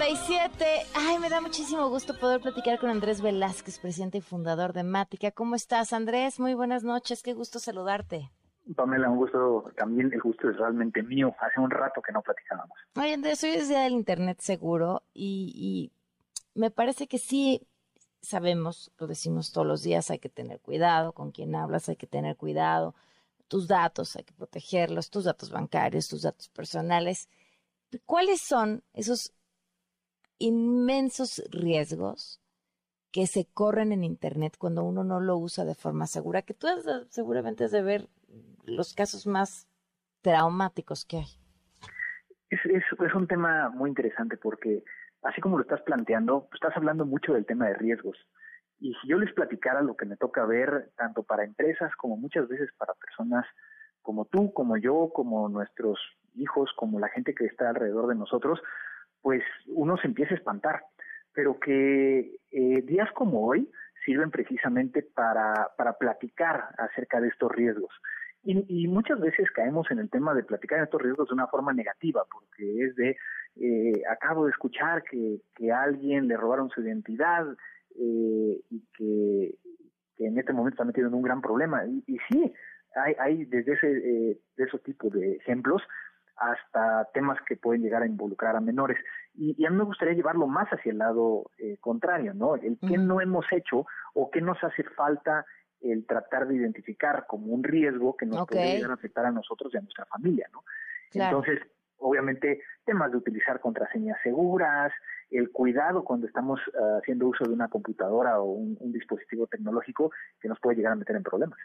47. Ay, me da muchísimo gusto poder platicar con Andrés Velázquez, presidente y fundador de Mática. ¿Cómo estás, Andrés? Muy buenas noches. Qué gusto saludarte. Pamela, un gusto, también el gusto es realmente mío. Hace un rato que no platicábamos. Oye, Andrés, hoy es día del Internet seguro y, y me parece que sí sabemos, lo decimos todos los días, hay que tener cuidado con quién hablas, hay que tener cuidado. Tus datos, hay que protegerlos, tus datos bancarios, tus datos personales. ¿Cuáles son esos inmensos riesgos que se corren en Internet cuando uno no lo usa de forma segura, que tú seguramente has de ver los casos más traumáticos que hay. Es, es, es, un tema muy interesante porque, así como lo estás planteando, estás hablando mucho del tema de riesgos. Y si yo les platicara lo que me toca ver, tanto para empresas como muchas veces para personas como tú, como yo, como nuestros hijos, como la gente que está alrededor de nosotros, pues uno se empieza a espantar, pero que eh, días como hoy sirven precisamente para, para platicar acerca de estos riesgos. Y, muchas veces caemos en el tema de platicar de estos riesgos de una forma negativa, porque es de, eh, acabo de escuchar que, que a alguien le robaron su identidad eh, y que, en este momento está metido un gran problema. Y, sí, hay, hay desde ese, eh, de esos tipos de ejemplos hasta temas que pueden llegar a involucrar a menores. Y, a mí me gustaría llevarlo más hacia el lado eh, contrario, ¿no? El qué no hemos hecho o qué nos hace falta el tratar de identificar como un riesgo que nos puede llegar a afectar a nosotros y a nuestra familia, ¿no? Entonces, obviamente, temas de utilizar contraseñas seguras, el cuidado cuando estamos ah, haciendo uso de una computadora o un, un dispositivo tecnológico que nos puede llegar a meter en problemas.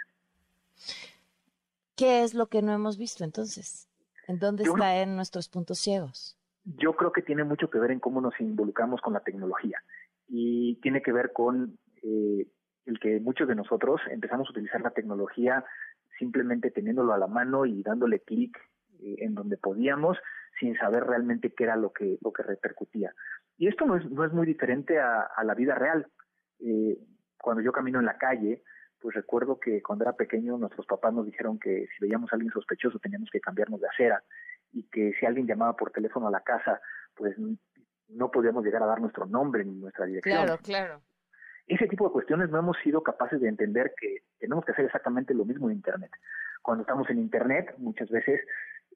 ¿Qué es lo que no hemos visto entonces? ¿En dónde están nuestros puntos ciegos? yo creo que tiene mucho que ver en cómo nos involucramos con la tecnología y tiene que ver con eh, el que muchos de nosotros empezamos a utilizar la tecnología simplemente teniéndolo a la mano y dándole clic eh, en donde podíamos sin saber realmente qué era lo que lo que repercutía y esto no es no es muy diferente a, a la vida real eh, cuando yo camino en la calle pues recuerdo que cuando era pequeño nuestros papás nos dijeron que si veíamos a alguien sospechoso teníamos que cambiarnos de acera y que si alguien llamaba por teléfono a la casa, pues no podíamos llegar a dar nuestro nombre ni nuestra dirección. Claro, claro. Ese tipo de cuestiones no hemos sido capaces de entender que tenemos que hacer exactamente lo mismo en Internet. Cuando estamos en Internet, muchas veces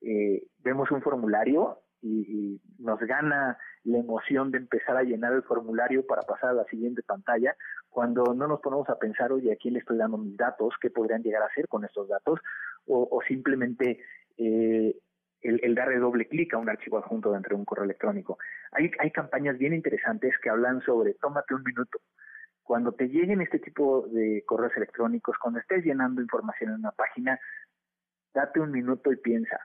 eh, vemos un formulario y, nos gana la emoción de empezar a llenar el formulario para pasar a la siguiente pantalla, cuando no nos ponemos a pensar, oye, ¿a quién le estoy dando mis datos? ¿Qué podrían llegar a hacer con estos datos? O, o simplemente eh, el, el, darle doble clic a un archivo adjunto dentro de un correo electrónico. Hay, hay campañas bien interesantes que hablan sobre tómate un minuto. Cuando te lleguen este tipo de correos electrónicos, cuando estés llenando información en una página, date un minuto y piensa,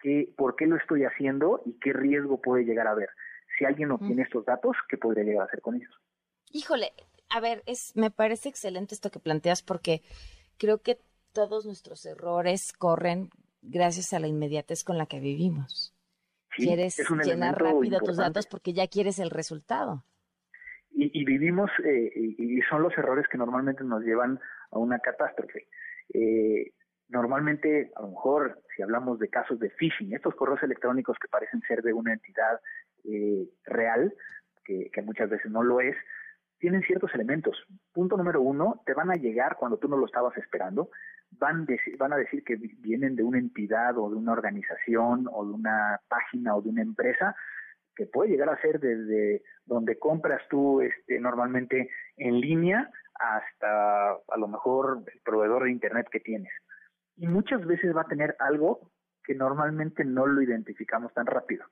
¿qué, ¿por qué lo estoy haciendo y qué riesgo puede llegar a haber? Si alguien obtiene estos datos, ¿qué podría llegar a hacer con ellos? Híjole, a ver, es, me parece excelente esto que planteas porque creo que todos nuestros errores corren gracias a la inmediatez con la que vivimos. quieres llenar rápido tus datos porque ya quieres el resultado. Y, vivimos, eh, y son los errores que normalmente nos llevan a una catástrofe. Eh, normalmente, a lo mejor, si hablamos de casos de phishing, estos correos electrónicos que parecen ser de una entidad eh, real, que, que muchas veces no lo es, tienen ciertos elementos. Punto número uno, te van a llegar cuando tú no lo estabas esperando van, van a decir que vienen de una entidad o de una organización o de una página o de una empresa que puede llegar a ser desde donde compras tú este, normalmente en línea hasta a lo mejor el proveedor de internet que tienes. Y muchas veces va a tener algo que normalmente no lo identificamos tan rápido.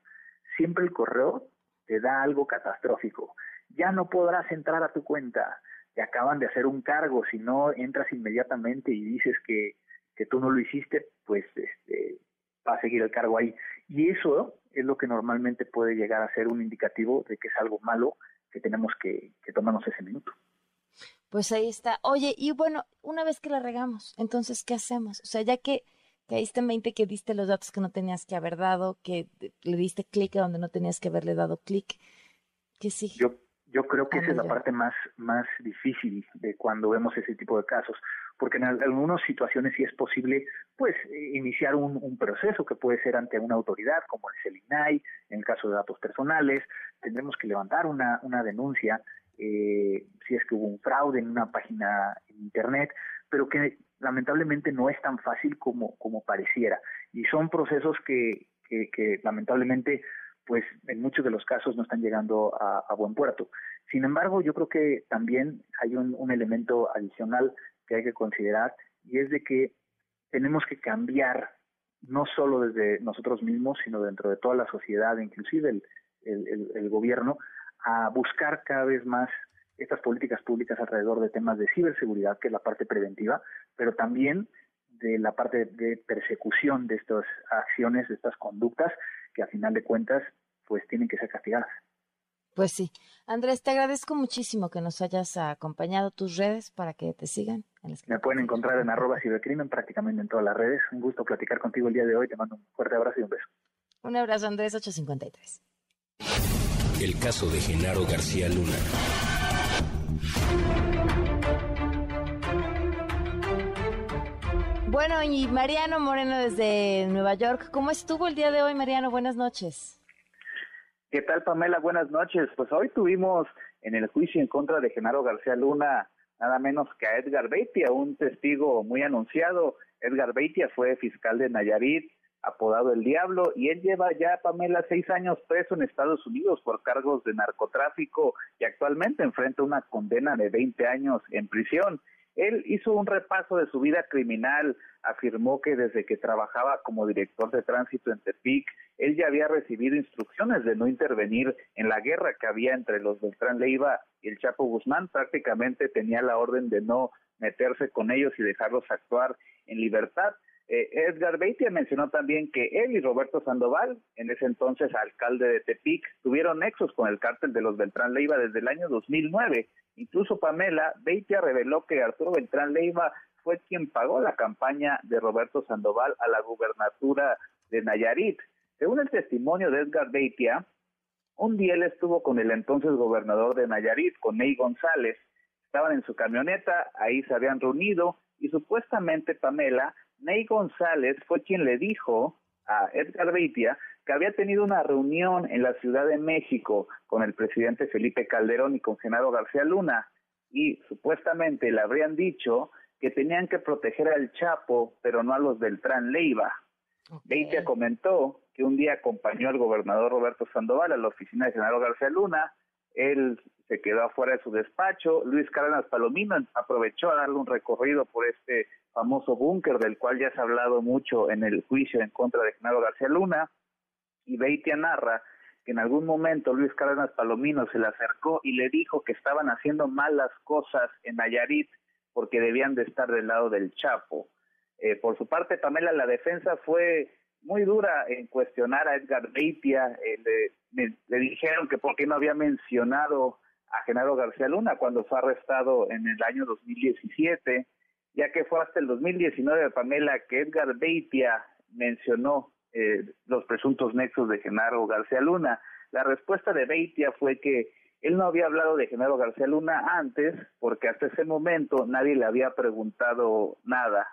Siempre el correo te da algo catastrófico. Ya no podrás entrar a tu cuenta, te acaban de hacer un cargo, si no entras inmediatamente y dices que, que tú no lo hiciste, pues este, va a seguir el cargo ahí. Y eso es lo que normalmente puede llegar a ser un indicativo de que es algo malo que tenemos que, que tomarnos ese minuto. Pues ahí está. Oye, y bueno, una vez que la regamos, entonces, ¿qué hacemos? O sea, ya que caíste en 20 que diste los datos que no tenías que haber dado, que le diste clic a donde no tenías que haberle dado clic, ¿qué sigue? Yo, yo creo que esa es la parte más, más difícil de cuando vemos ese tipo de casos, porque en algunas situaciones sí es posible, pues, iniciar un, un proceso que puede ser ante una autoridad, como es el INAI, en el caso de datos personales, tendremos que levantar una, una denuncia eh, si es que hubo un fraude en una página en Internet, pero que lamentablemente no es tan fácil como, como pareciera. Y son procesos que, que, lamentablemente pues en muchos de los casos no están llegando a, buen puerto. Sin embargo, yo creo que también hay un, un, elemento adicional que hay que considerar y es de que tenemos que cambiar no solo desde nosotros mismos, sino dentro de toda la sociedad, inclusive el, el, el gobierno, a buscar cada vez más estas políticas públicas alrededor de temas de ciberseguridad, que es la parte preventiva, pero también de la parte de persecución de estas acciones, de estas conductas, que a final de cuentas pues tienen que ser castigadas. Pues sí. Andrés, te agradezco muchísimo que nos hayas acompañado tus redes para que te sigan. Me pueden encontrar en arroba cibercrimen prácticamente en todas las redes. Un gusto platicar contigo el día de hoy. Te mando un fuerte abrazo y un beso. Un abrazo, Andrés 853. El caso de Genaro García Luna. Bueno, y Mariano Moreno desde Nueva York. ¿Cómo estuvo el día de hoy, Mariano? Buenas noches. ¿Qué tal, Pamela? Buenas noches. Pues hoy tuvimos en el juicio en contra de Genaro García Luna nada menos que a Edgar Beitia, un testigo muy anunciado. Edgar Beitia fue fiscal de Nayarit, apodado El Diablo, y él lleva ya, Pamela, seis años preso en Estados Unidos por cargos de narcotráfico y actualmente enfrenta una condena de 20 años en prisión. Él hizo un repaso de su vida criminal, afirmó que desde que trabajaba como director de tránsito en Tepic, él ya había recibido instrucciones de no intervenir en la guerra que había entre los Beltrán Leiva y el Chapo Guzmán, prácticamente tenía la orden de no meterse con ellos y dejarlos actuar en libertad. Eh, Edgar Beitia mencionó también que él y Roberto Sandoval, en ese entonces alcalde de Tepic, tuvieron nexos con el cártel de los Beltrán Leiva desde el año 2009. Incluso Pamela Beitia reveló que Arturo Beltrán Leiva fue quien pagó la campaña de Roberto Sandoval a la gubernatura de Nayarit. Según el testimonio de Edgar Beitia, un día él estuvo con el entonces gobernador de Nayarit, con Ney González. Estaban en su camioneta, ahí se habían reunido y supuestamente Pamela, Ney González fue quien le dijo a Edgar Beitia que había tenido una reunión en la Ciudad de México con el presidente Felipe Calderón y con Genaro García Luna y supuestamente le habrían dicho que tenían que proteger al Chapo, pero no a los Beltrán Leiva. Beitia comentó que un día acompañó al gobernador Roberto Sandoval a la oficina de Genaro García Luna, él se quedó afuera de su despacho, Luis Cárdenas Palomino aprovechó a darle un recorrido por este famoso búnker del cual ya se ha hablado mucho en el juicio en contra de Genaro García Luna, y Beitia narra que en algún momento Luis Cárdenas Palomino se le acercó y le dijo que estaban haciendo malas cosas en Nayarit porque debían de estar del lado del Chapo. Eh, por su parte, Pamela, la defensa fue muy dura en cuestionar a Edgar Beitia. Eh, le, le, dijeron que por qué no había mencionado a Genaro García Luna cuando fue arrestado en el año 2017, ya que fue hasta el 2019, Pamela, que Edgar Beitia mencionó eh, los presuntos nexos de Genaro García Luna. La respuesta de Beitia fue que él no había hablado de Genaro García Luna antes, porque hasta ese momento nadie le había preguntado nada.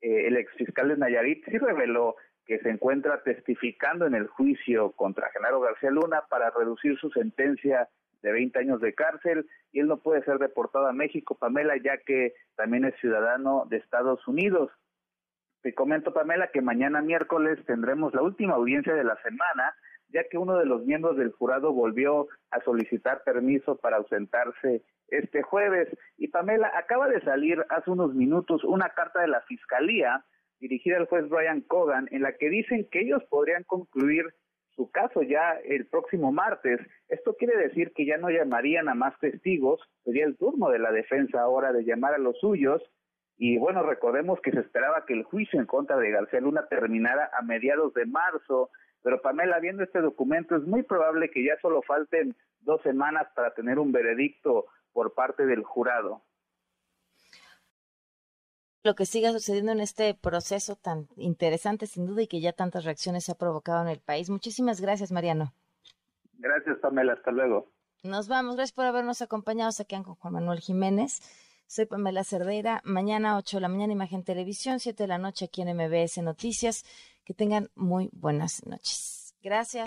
Eh, el exfiscal de Nayarit sí reveló que se encuentra testificando en el juicio contra Genaro García Luna para reducir su sentencia de 20 años de cárcel y él no puede ser deportado a México, Pamela, ya que también es ciudadano de Estados Unidos. Te comento, Pamela, que mañana miércoles tendremos la última audiencia de la semana ya que uno de los miembros del jurado volvió a solicitar permiso para ausentarse este jueves. Y Pamela, acaba de salir hace unos minutos una carta de la Fiscalía dirigida al juez Brian Cogan en la que dicen que ellos podrían concluir su caso ya el próximo martes. Esto quiere decir que ya no llamarían a más testigos, sería el turno de la defensa ahora de llamar a los suyos. Y bueno, recordemos que se esperaba que el juicio en contra de García Luna terminara a mediados de marzo pero Pamela, viendo este documento, es muy probable que ya solo falten dos semanas para tener un veredicto por parte del jurado. Lo que siga sucediendo en este proceso tan interesante, sin duda, y que ya tantas reacciones se ha provocado en el país. Muchísimas gracias, Mariano. Gracias, Pamela. Hasta luego. Nos vamos. Gracias por habernos acompañado. Se quedan con Juan Manuel Jiménez. Soy Pamela Cerdeira. Mañana 8 de la mañana, Imagen Televisión, 7 de la noche aquí en MBS Noticias. Que tengan muy buenas noches. Gracias.